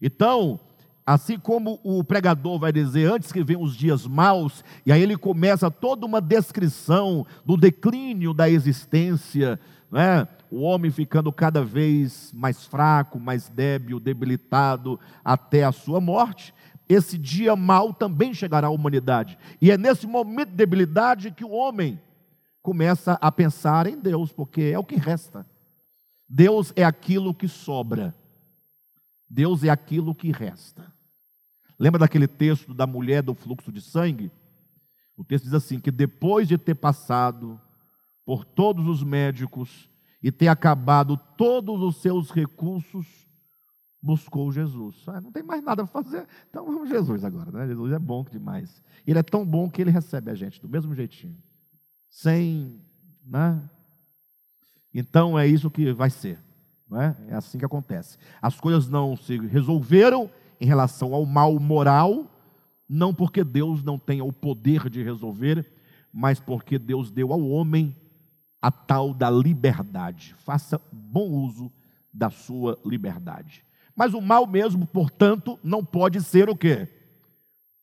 Então, assim como o pregador vai dizer antes que venham os dias maus, e aí ele começa toda uma descrição do declínio da existência, né? o homem ficando cada vez mais fraco, mais débil, debilitado até a sua morte. Esse dia mau também chegará à humanidade. E é nesse momento de debilidade que o homem começa a pensar em Deus, porque é o que resta. Deus é aquilo que sobra. Deus é aquilo que resta. Lembra daquele texto da mulher do fluxo de sangue? O texto diz assim: que depois de ter passado por todos os médicos e ter acabado todos os seus recursos, buscou Jesus. Ah, não tem mais nada a fazer, então vamos Jesus agora. Né? Jesus é bom demais. Ele é tão bom que ele recebe a gente do mesmo jeitinho, sem. Né? Então é isso que vai ser. Não é? é assim que acontece. As coisas não se resolveram em relação ao mal moral, não porque Deus não tenha o poder de resolver, mas porque Deus deu ao homem a tal da liberdade. Faça bom uso da sua liberdade. Mas o mal mesmo, portanto, não pode ser o quê?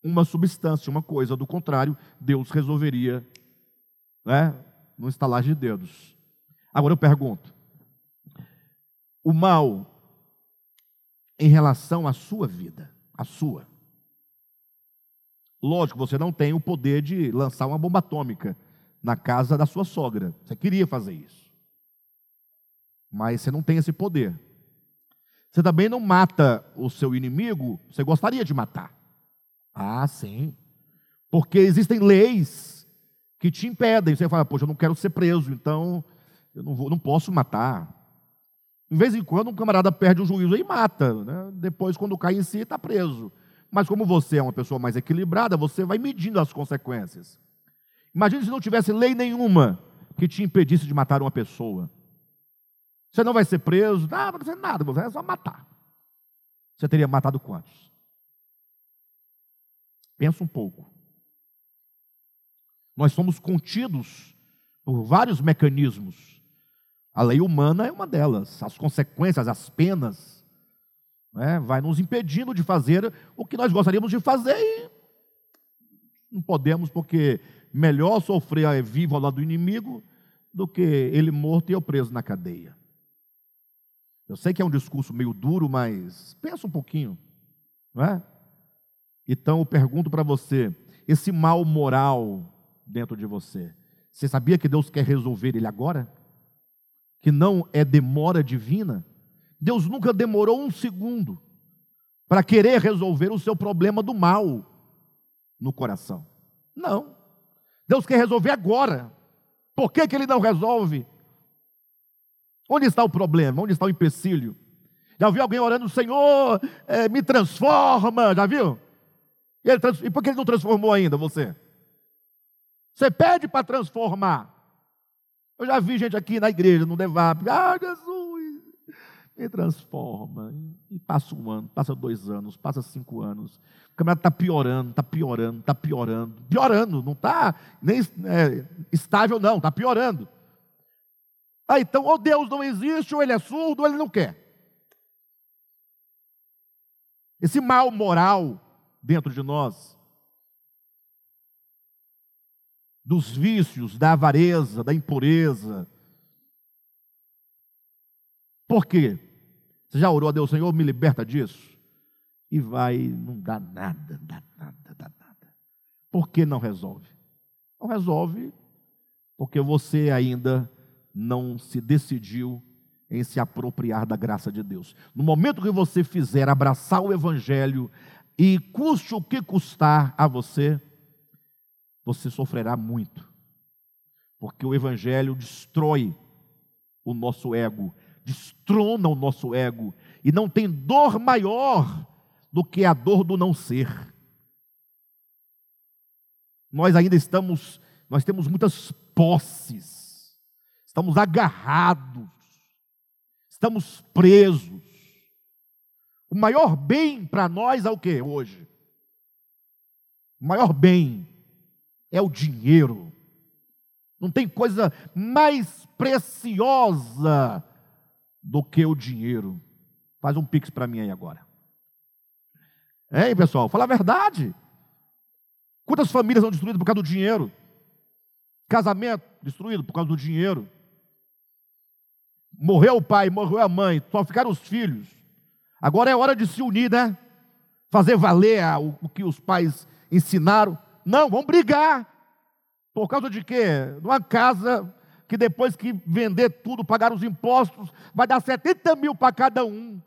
Uma substância, uma coisa. Do contrário, Deus resolveria, né, no estalar de dedos. Agora eu pergunto: o mal em relação à sua vida, a sua. Lógico, você não tem o poder de lançar uma bomba atômica na casa da sua sogra. Você queria fazer isso. Mas você não tem esse poder. Você também não mata o seu inimigo, você gostaria de matar. Ah, sim. Porque existem leis que te impedem. Você fala, poxa, eu não quero ser preso, então eu não, vou, não posso matar. De vez em quando um camarada perde o juízo e mata. Né? Depois, quando cai em si, está preso. Mas como você é uma pessoa mais equilibrada, você vai medindo as consequências. Imagine se não tivesse lei nenhuma que te impedisse de matar uma pessoa. Você não vai ser preso, não, não vai ser nada, você é só matar. Você teria matado quantos? Pensa um pouco. Nós somos contidos por vários mecanismos. A lei humana é uma delas. As consequências, as penas, né, vai nos impedindo de fazer o que nós gostaríamos de fazer e não podemos, porque melhor sofrer vivo ao lado do inimigo do que ele morto e eu preso na cadeia. Eu sei que é um discurso meio duro, mas pensa um pouquinho, não é? Então eu pergunto para você: esse mal moral dentro de você, você sabia que Deus quer resolver ele agora? Que não é demora divina? Deus nunca demorou um segundo para querer resolver o seu problema do mal no coração. Não. Deus quer resolver agora. Por que, que ele não resolve? Onde está o problema? Onde está o empecilho? Já viu alguém orando, Senhor, é, me transforma? Já viu? E, ele, e por que ele não transformou ainda você? Você pede para transformar. Eu já vi gente aqui na igreja, no DEVAP, ah, Jesus, me transforma. E passa um ano, passa dois anos, passa cinco anos. O camarada está piorando, está piorando, está piorando. Piorando, não está nem é, estável, não, está piorando. Ah, então, ou Deus não existe, ou ele é surdo, ou ele não quer. Esse mal moral dentro de nós, dos vícios, da avareza, da impureza. Por quê? Você já orou a Deus, Senhor, me liberta disso? E vai, não dá nada, dá nada, dá nada. Por que não resolve? Não resolve porque você ainda não se decidiu em se apropriar da graça de Deus. No momento que você fizer abraçar o Evangelho, e custe o que custar a você, você sofrerá muito, porque o Evangelho destrói o nosso ego, destrona o nosso ego, e não tem dor maior do que a dor do não ser. Nós ainda estamos, nós temos muitas posses, estamos agarrados, estamos presos. O maior bem para nós é o que hoje? O maior bem é o dinheiro. Não tem coisa mais preciosa do que o dinheiro. Faz um pix para mim aí agora. Ei, pessoal, fala a verdade. Quantas famílias são destruídas por causa do dinheiro? Casamento destruído por causa do dinheiro. Morreu o pai, morreu a mãe, só ficaram os filhos. Agora é hora de se unir, né? Fazer valer o que os pais ensinaram. Não, vamos brigar. Por causa de quê? Numa casa que depois que vender tudo, pagar os impostos, vai dar 70 mil para cada um.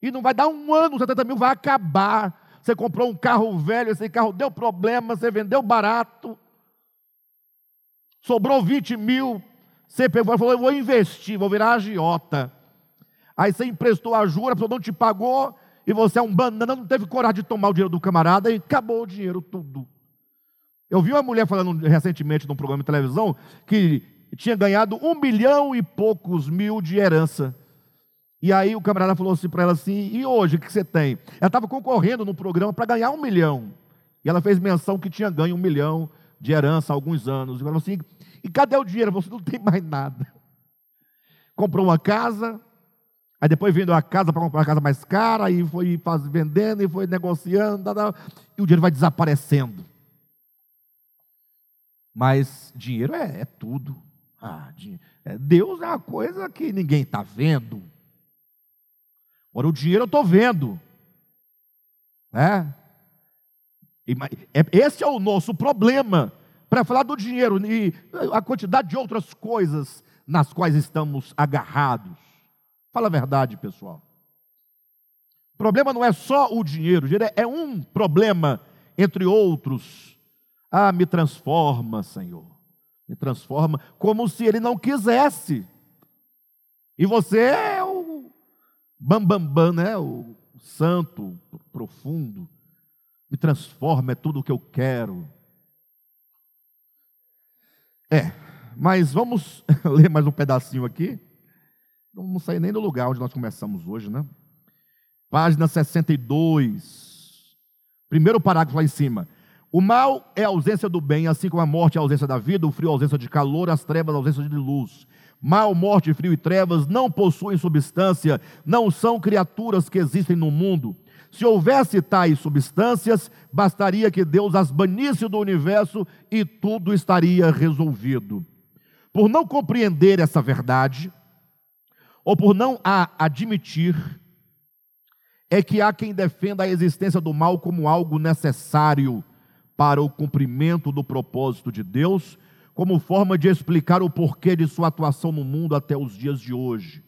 E não vai dar um ano, 70 mil vai acabar. Você comprou um carro velho, esse carro deu problema, você vendeu barato. Sobrou 20 mil, você pegou e falou: Eu vou investir, vou virar agiota. Aí você emprestou a jura, a pessoa não te pagou, e você é um banana, não teve coragem de tomar o dinheiro do camarada e acabou o dinheiro tudo. Eu vi uma mulher falando recentemente num programa de televisão que tinha ganhado um milhão e poucos mil de herança. E aí o camarada falou assim para ela assim: e hoje o que você tem? Ela estava concorrendo no programa para ganhar um milhão. E ela fez menção que tinha ganho um milhão de herança há alguns anos. E falou assim: E cadê o dinheiro? Você não tem mais nada. Comprou uma casa, aí depois vendeu a casa para comprar uma casa mais cara, e foi faz, vendendo, e foi negociando, e o dinheiro vai desaparecendo. Mas dinheiro é, é tudo. Ah. É, Deus é uma coisa que ninguém está vendo. Agora, o dinheiro eu estou vendo. Né? É, esse é o nosso problema. Para falar do dinheiro e a quantidade de outras coisas nas quais estamos agarrados. Fala a verdade, pessoal. O problema não é só o dinheiro, o dinheiro é um problema entre outros. Ah, me transforma, Senhor. Me transforma como se ele não quisesse. E você é o bambambam, bam, bam, né? O santo, profundo. Me transforma, é tudo o que eu quero. É, mas vamos ler mais um pedacinho aqui. Não vamos sair nem do lugar onde nós começamos hoje, né? Página 62. Primeiro parágrafo lá em cima. O mal é a ausência do bem, assim como a morte é a ausência da vida, o frio é a ausência de calor, as trevas a ausência de luz. Mal, morte, frio e trevas não possuem substância, não são criaturas que existem no mundo. Se houvesse tais substâncias, bastaria que Deus as banisse do universo e tudo estaria resolvido. Por não compreender essa verdade, ou por não a admitir, é que há quem defenda a existência do mal como algo necessário para o cumprimento do propósito de Deus, como forma de explicar o porquê de sua atuação no mundo até os dias de hoje.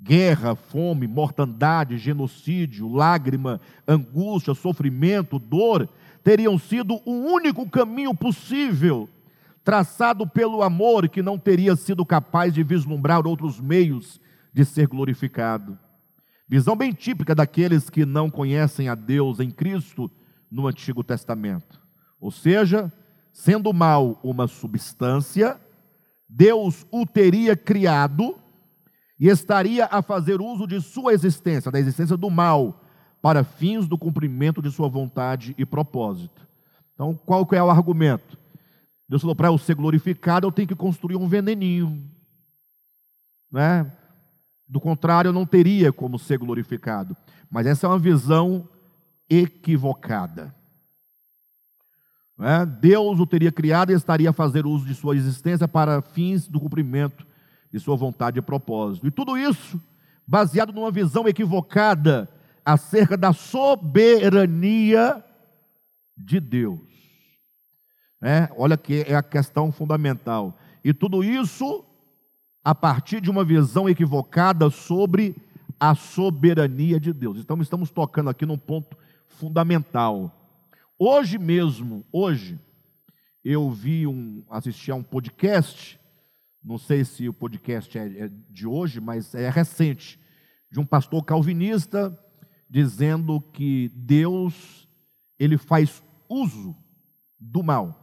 Guerra, fome, mortandade, genocídio, lágrima, angústia, sofrimento, dor teriam sido o único caminho possível, traçado pelo amor que não teria sido capaz de vislumbrar outros meios de ser glorificado. Visão bem típica daqueles que não conhecem a Deus em Cristo no Antigo Testamento. Ou seja, sendo mal uma substância, Deus o teria criado e estaria a fazer uso de sua existência, da existência do mal, para fins do cumprimento de sua vontade e propósito. Então, qual que é o argumento? Deus falou, para eu ser glorificado, eu tenho que construir um veneninho. Né? Do contrário, eu não teria como ser glorificado. Mas essa é uma visão equivocada. É? Deus o teria criado e estaria a fazer uso de sua existência para fins do cumprimento de sua vontade e propósito. E tudo isso baseado numa visão equivocada acerca da soberania de Deus. É, olha que é a questão fundamental. E tudo isso a partir de uma visão equivocada sobre a soberania de Deus. Então estamos tocando aqui num ponto fundamental. Hoje mesmo, hoje, eu vi um, assisti a um podcast, não sei se o podcast é, é de hoje, mas é recente, de um pastor calvinista dizendo que Deus ele faz uso do mal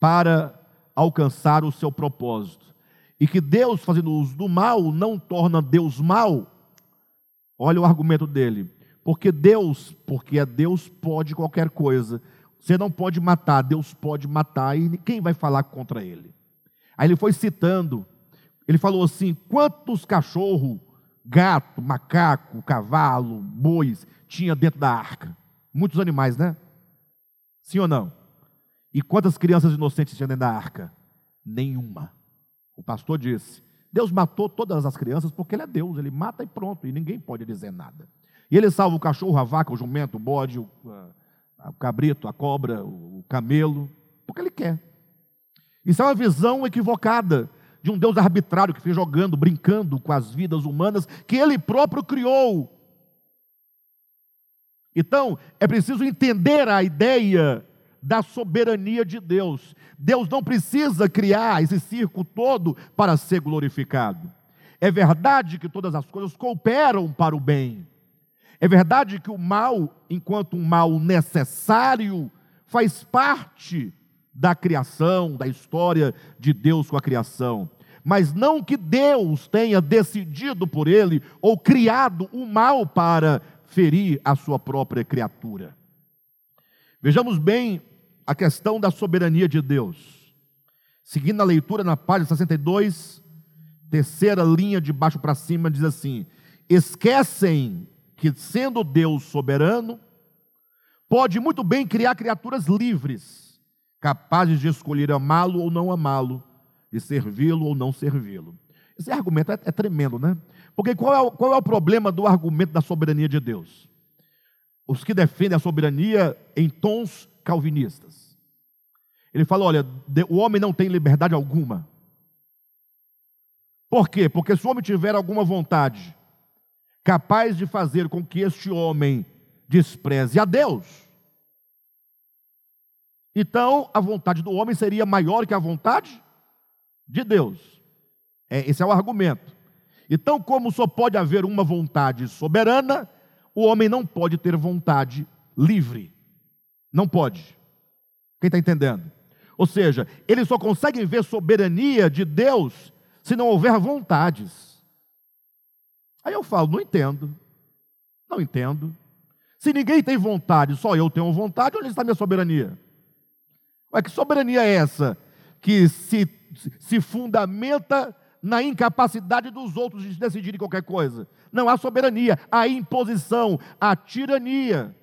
para alcançar o seu propósito. E que Deus fazendo uso do mal não torna Deus mal. Olha o argumento dele. Porque Deus, porque é Deus pode qualquer coisa. Você não pode matar, Deus pode matar e quem vai falar contra ele? Aí ele foi citando, ele falou assim: quantos cachorro, gato, macaco, cavalo, bois tinha dentro da arca? Muitos animais, né? Sim ou não? E quantas crianças inocentes tinha dentro da arca? Nenhuma. O pastor disse: Deus matou todas as crianças porque Ele é Deus, Ele mata e pronto, e ninguém pode dizer nada. E ele salva o cachorro, a vaca, o jumento, o bode, o, o cabrito, a cobra, o camelo, porque ele quer. Isso é uma visão equivocada de um Deus arbitrário que fica jogando, brincando com as vidas humanas que ele próprio criou. Então, é preciso entender a ideia da soberania de Deus. Deus não precisa criar esse circo todo para ser glorificado. É verdade que todas as coisas cooperam para o bem. É verdade que o mal, enquanto um mal necessário, faz parte da criação, da história de Deus com a criação. Mas não que Deus tenha decidido por ele ou criado o mal para ferir a sua própria criatura. Vejamos bem a questão da soberania de Deus. Seguindo a leitura na página 62, terceira linha de baixo para cima, diz assim: Esquecem que, sendo Deus soberano, pode muito bem criar criaturas livres, capazes de escolher amá-lo ou não amá-lo, de servi-lo ou não servi-lo. Esse argumento é, é, tremendo, né? Porque qual é, o, qual é o problema do argumento da soberania de Deus? Os que defendem a soberania em tons calvinistas. Ele fala: olha, o homem não tem liberdade alguma. Por quê? Porque se o homem tiver alguma vontade capaz de fazer com que este homem despreze a Deus, então a vontade do homem seria maior que a vontade de Deus. É, esse é o argumento. Então, como só pode haver uma vontade soberana, o homem não pode ter vontade livre. Não pode. Quem está entendendo? Ou seja, eles só conseguem ver soberania de Deus se não houver vontades. Aí eu falo, não entendo. Não entendo. Se ninguém tem vontade, só eu tenho vontade, onde está a minha soberania? Ué, que soberania é essa que se, se fundamenta na incapacidade dos outros de decidirem qualquer coisa? Não há soberania, há imposição, há tirania.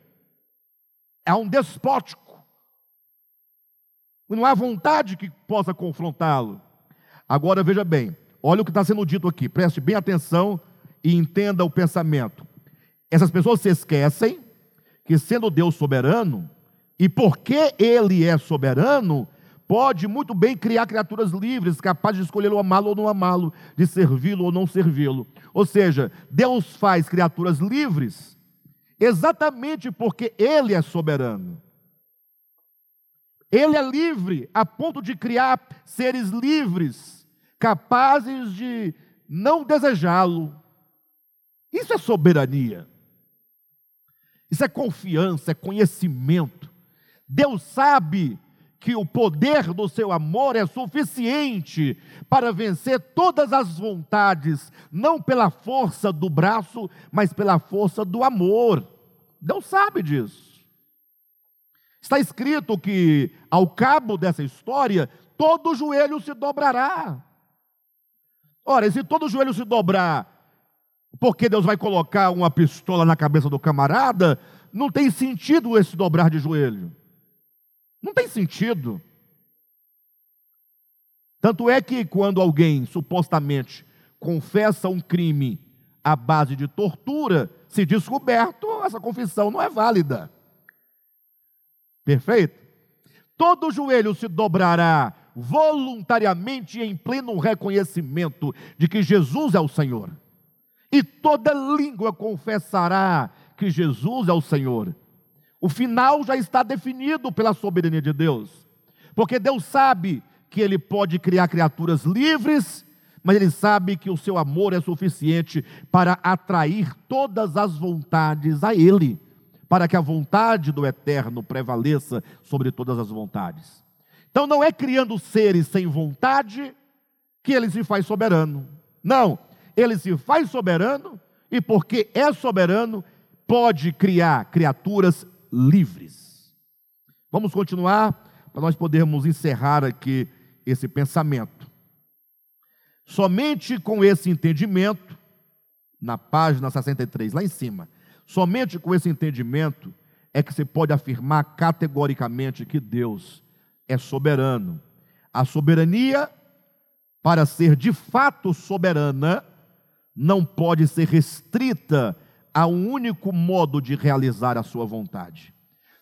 É um despótico. Não há vontade que possa confrontá-lo. Agora veja bem, olha o que está sendo dito aqui, preste bem atenção e entenda o pensamento. Essas pessoas se esquecem que, sendo Deus soberano, e porque Ele é soberano, pode muito bem criar criaturas livres, capazes de escolher o amá-lo ou não amá-lo, de servi-lo ou não servi-lo. Ou seja, Deus faz criaturas livres exatamente porque Ele é soberano. Ele é livre a ponto de criar seres livres, capazes de não desejá-lo. Isso é soberania. Isso é confiança, é conhecimento. Deus sabe que o poder do seu amor é suficiente para vencer todas as vontades, não pela força do braço, mas pela força do amor. Deus sabe disso. Está escrito que, ao cabo dessa história, todo joelho se dobrará. Ora, se todo joelho se dobrar, porque Deus vai colocar uma pistola na cabeça do camarada, não tem sentido esse dobrar de joelho. Não tem sentido. Tanto é que quando alguém supostamente confessa um crime à base de tortura, se descoberto, essa confissão não é válida. Perfeito? Todo joelho se dobrará voluntariamente em pleno reconhecimento de que Jesus é o Senhor. E toda língua confessará que Jesus é o Senhor. O final já está definido pela soberania de Deus. Porque Deus sabe que Ele pode criar criaturas livres, mas Ele sabe que o seu amor é suficiente para atrair todas as vontades a Ele para que a vontade do eterno prevaleça sobre todas as vontades. Então não é criando seres sem vontade que ele se faz soberano. Não, ele se faz soberano e porque é soberano, pode criar criaturas livres. Vamos continuar para nós podermos encerrar aqui esse pensamento. Somente com esse entendimento, na página 63, lá em cima, Somente com esse entendimento é que se pode afirmar categoricamente que Deus é soberano. A soberania, para ser de fato soberana, não pode ser restrita a um único modo de realizar a sua vontade.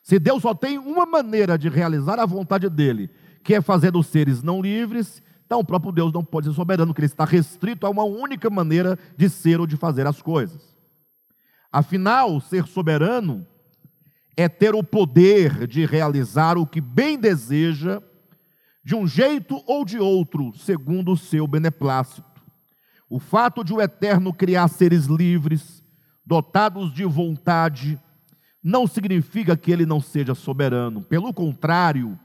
Se Deus só tem uma maneira de realizar a vontade dele, que é fazer dos seres não livres, então o próprio Deus não pode ser soberano, porque ele está restrito a uma única maneira de ser ou de fazer as coisas. Afinal, ser soberano é ter o poder de realizar o que bem deseja, de um jeito ou de outro, segundo o seu beneplácito. O fato de o Eterno criar seres livres, dotados de vontade, não significa que ele não seja soberano. Pelo contrário,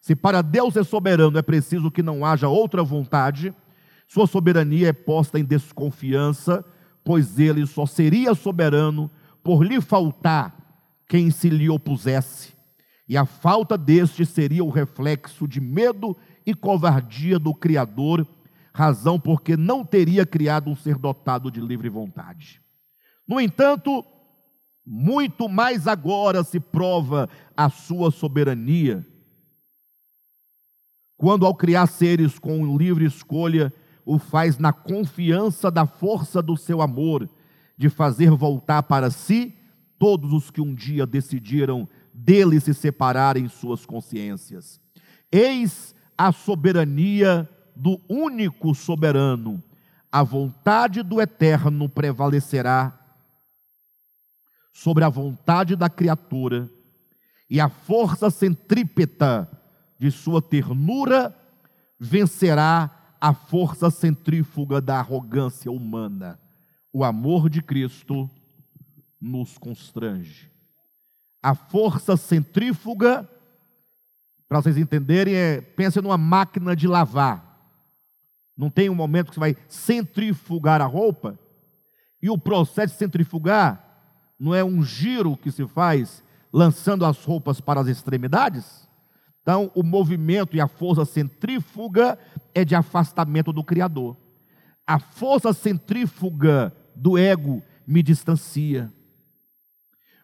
se para Deus ser soberano é preciso que não haja outra vontade, sua soberania é posta em desconfiança pois ele só seria soberano por lhe faltar quem se lhe opusesse, e a falta deste seria o reflexo de medo e covardia do Criador, razão porque não teria criado um ser dotado de livre vontade. No entanto, muito mais agora se prova a sua soberania, quando ao criar seres com livre escolha, o faz na confiança da força do seu amor, de fazer voltar para si todos os que um dia decidiram dele se separar em suas consciências. Eis a soberania do único soberano. A vontade do eterno prevalecerá sobre a vontade da criatura, e a força centrípeta de sua ternura vencerá a força centrífuga da arrogância humana. O amor de Cristo nos constrange. A força centrífuga, para vocês entenderem, é, pense numa máquina de lavar. Não tem um momento que você vai centrifugar a roupa, e o processo de centrifugar não é um giro que se faz lançando as roupas para as extremidades? Então, o movimento e a força centrífuga é de afastamento do Criador. A força centrífuga do ego me distancia.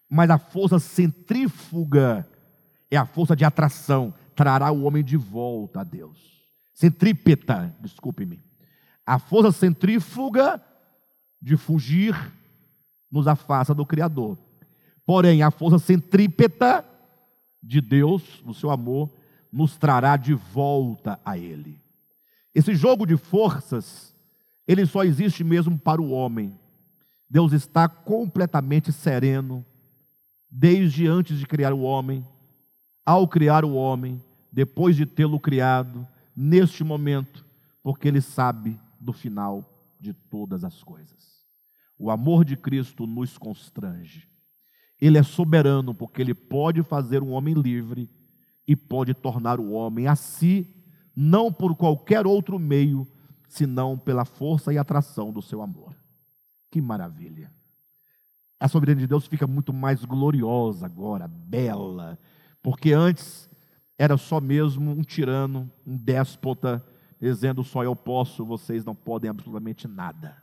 Mas a força centrífuga é a força de atração, trará o homem de volta a Deus. Centrípeta, desculpe-me. A força centrífuga de fugir nos afasta do Criador. Porém, a força centrípeta de Deus, no seu amor, nos trará de volta a Ele. Esse jogo de forças, ele só existe mesmo para o homem. Deus está completamente sereno, desde antes de criar o homem, ao criar o homem, depois de tê-lo criado, neste momento, porque Ele sabe do final de todas as coisas. O amor de Cristo nos constrange. Ele é soberano porque ele pode fazer um homem livre e pode tornar o homem a si, não por qualquer outro meio, senão pela força e atração do seu amor. Que maravilha! A soberania de Deus fica muito mais gloriosa agora, bela, porque antes era só mesmo um tirano, um déspota, dizendo só eu posso, vocês não podem absolutamente nada.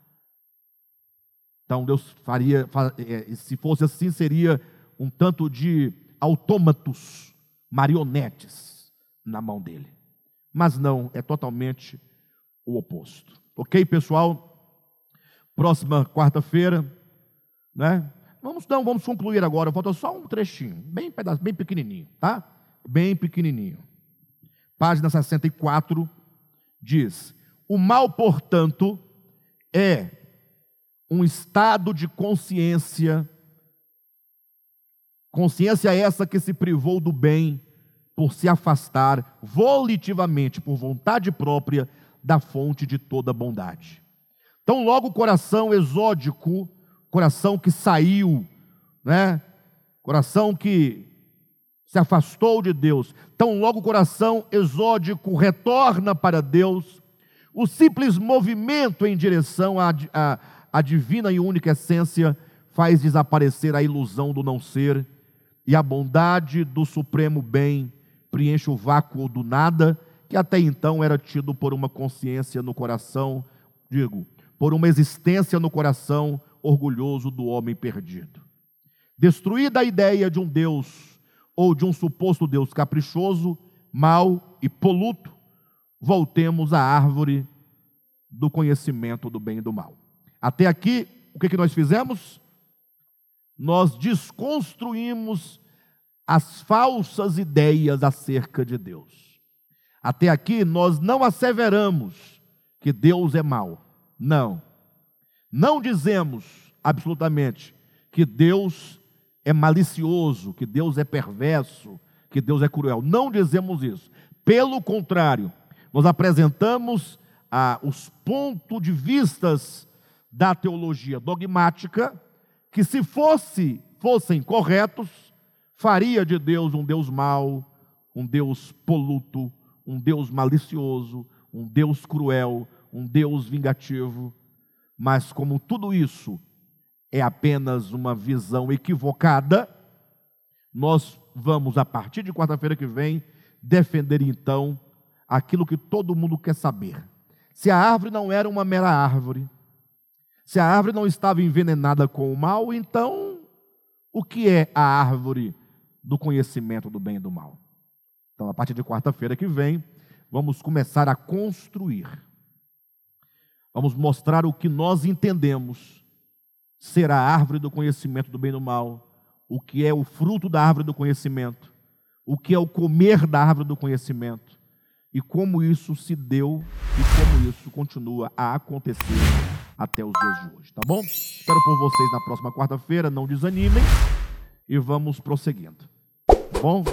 Então Deus faria, é, se fosse assim, seria um tanto de autômatos, marionetes na mão dele. Mas não, é totalmente o oposto. Ok, pessoal? Próxima quarta-feira, né? Vamos, não, vamos concluir agora. Falta só um trechinho, bem pedaço, bem pequenininho, tá? Bem pequenininho. Página 64 diz: O mal, portanto, é um estado de consciência, consciência essa que se privou do bem por se afastar volitivamente, por vontade própria, da fonte de toda bondade. Então, logo o coração exódico, coração que saiu, né? Coração que se afastou de Deus. Então, logo o coração exódico retorna para Deus. O simples movimento em direção a, a a divina e única essência faz desaparecer a ilusão do não ser, e a bondade do supremo bem preenche o vácuo do nada, que até então era tido por uma consciência no coração, digo, por uma existência no coração orgulhoso do homem perdido. Destruída a ideia de um Deus ou de um suposto Deus caprichoso, mau e poluto, voltemos à árvore do conhecimento do bem e do mal. Até aqui, o que, nós fizemos? Nós desconstruímos as falsas ideias acerca de Deus. Até aqui, nós não asseveramos que Deus é mau. Não. Não dizemos absolutamente que Deus é malicioso, que Deus é perverso, que Deus é cruel. Não dizemos isso. Pelo contrário, nós apresentamos ah, os pontos de vistas da teologia dogmática, que se fosse, fossem corretos, faria de Deus um Deus mau, um Deus poluto, um Deus malicioso, um Deus cruel, um Deus vingativo. Mas como tudo isso é apenas uma visão equivocada, nós vamos, a partir de quarta-feira que vem, defender então aquilo que todo mundo quer saber. Se a árvore não era uma mera árvore, se a árvore não estava envenenada com o mal, então o que é a árvore do conhecimento do bem e do mal? Então, a partir de quarta-feira que vem, vamos começar a construir. Vamos mostrar o que nós entendemos ser a árvore do conhecimento do bem e do mal, o que é o fruto da árvore do conhecimento, o que é o comer da árvore do conhecimento e como isso se deu e como isso continua a acontecer até os dias de hoje, tá bom? Espero por vocês na próxima quarta-feira, não desanimem e vamos prosseguindo. Tá bom?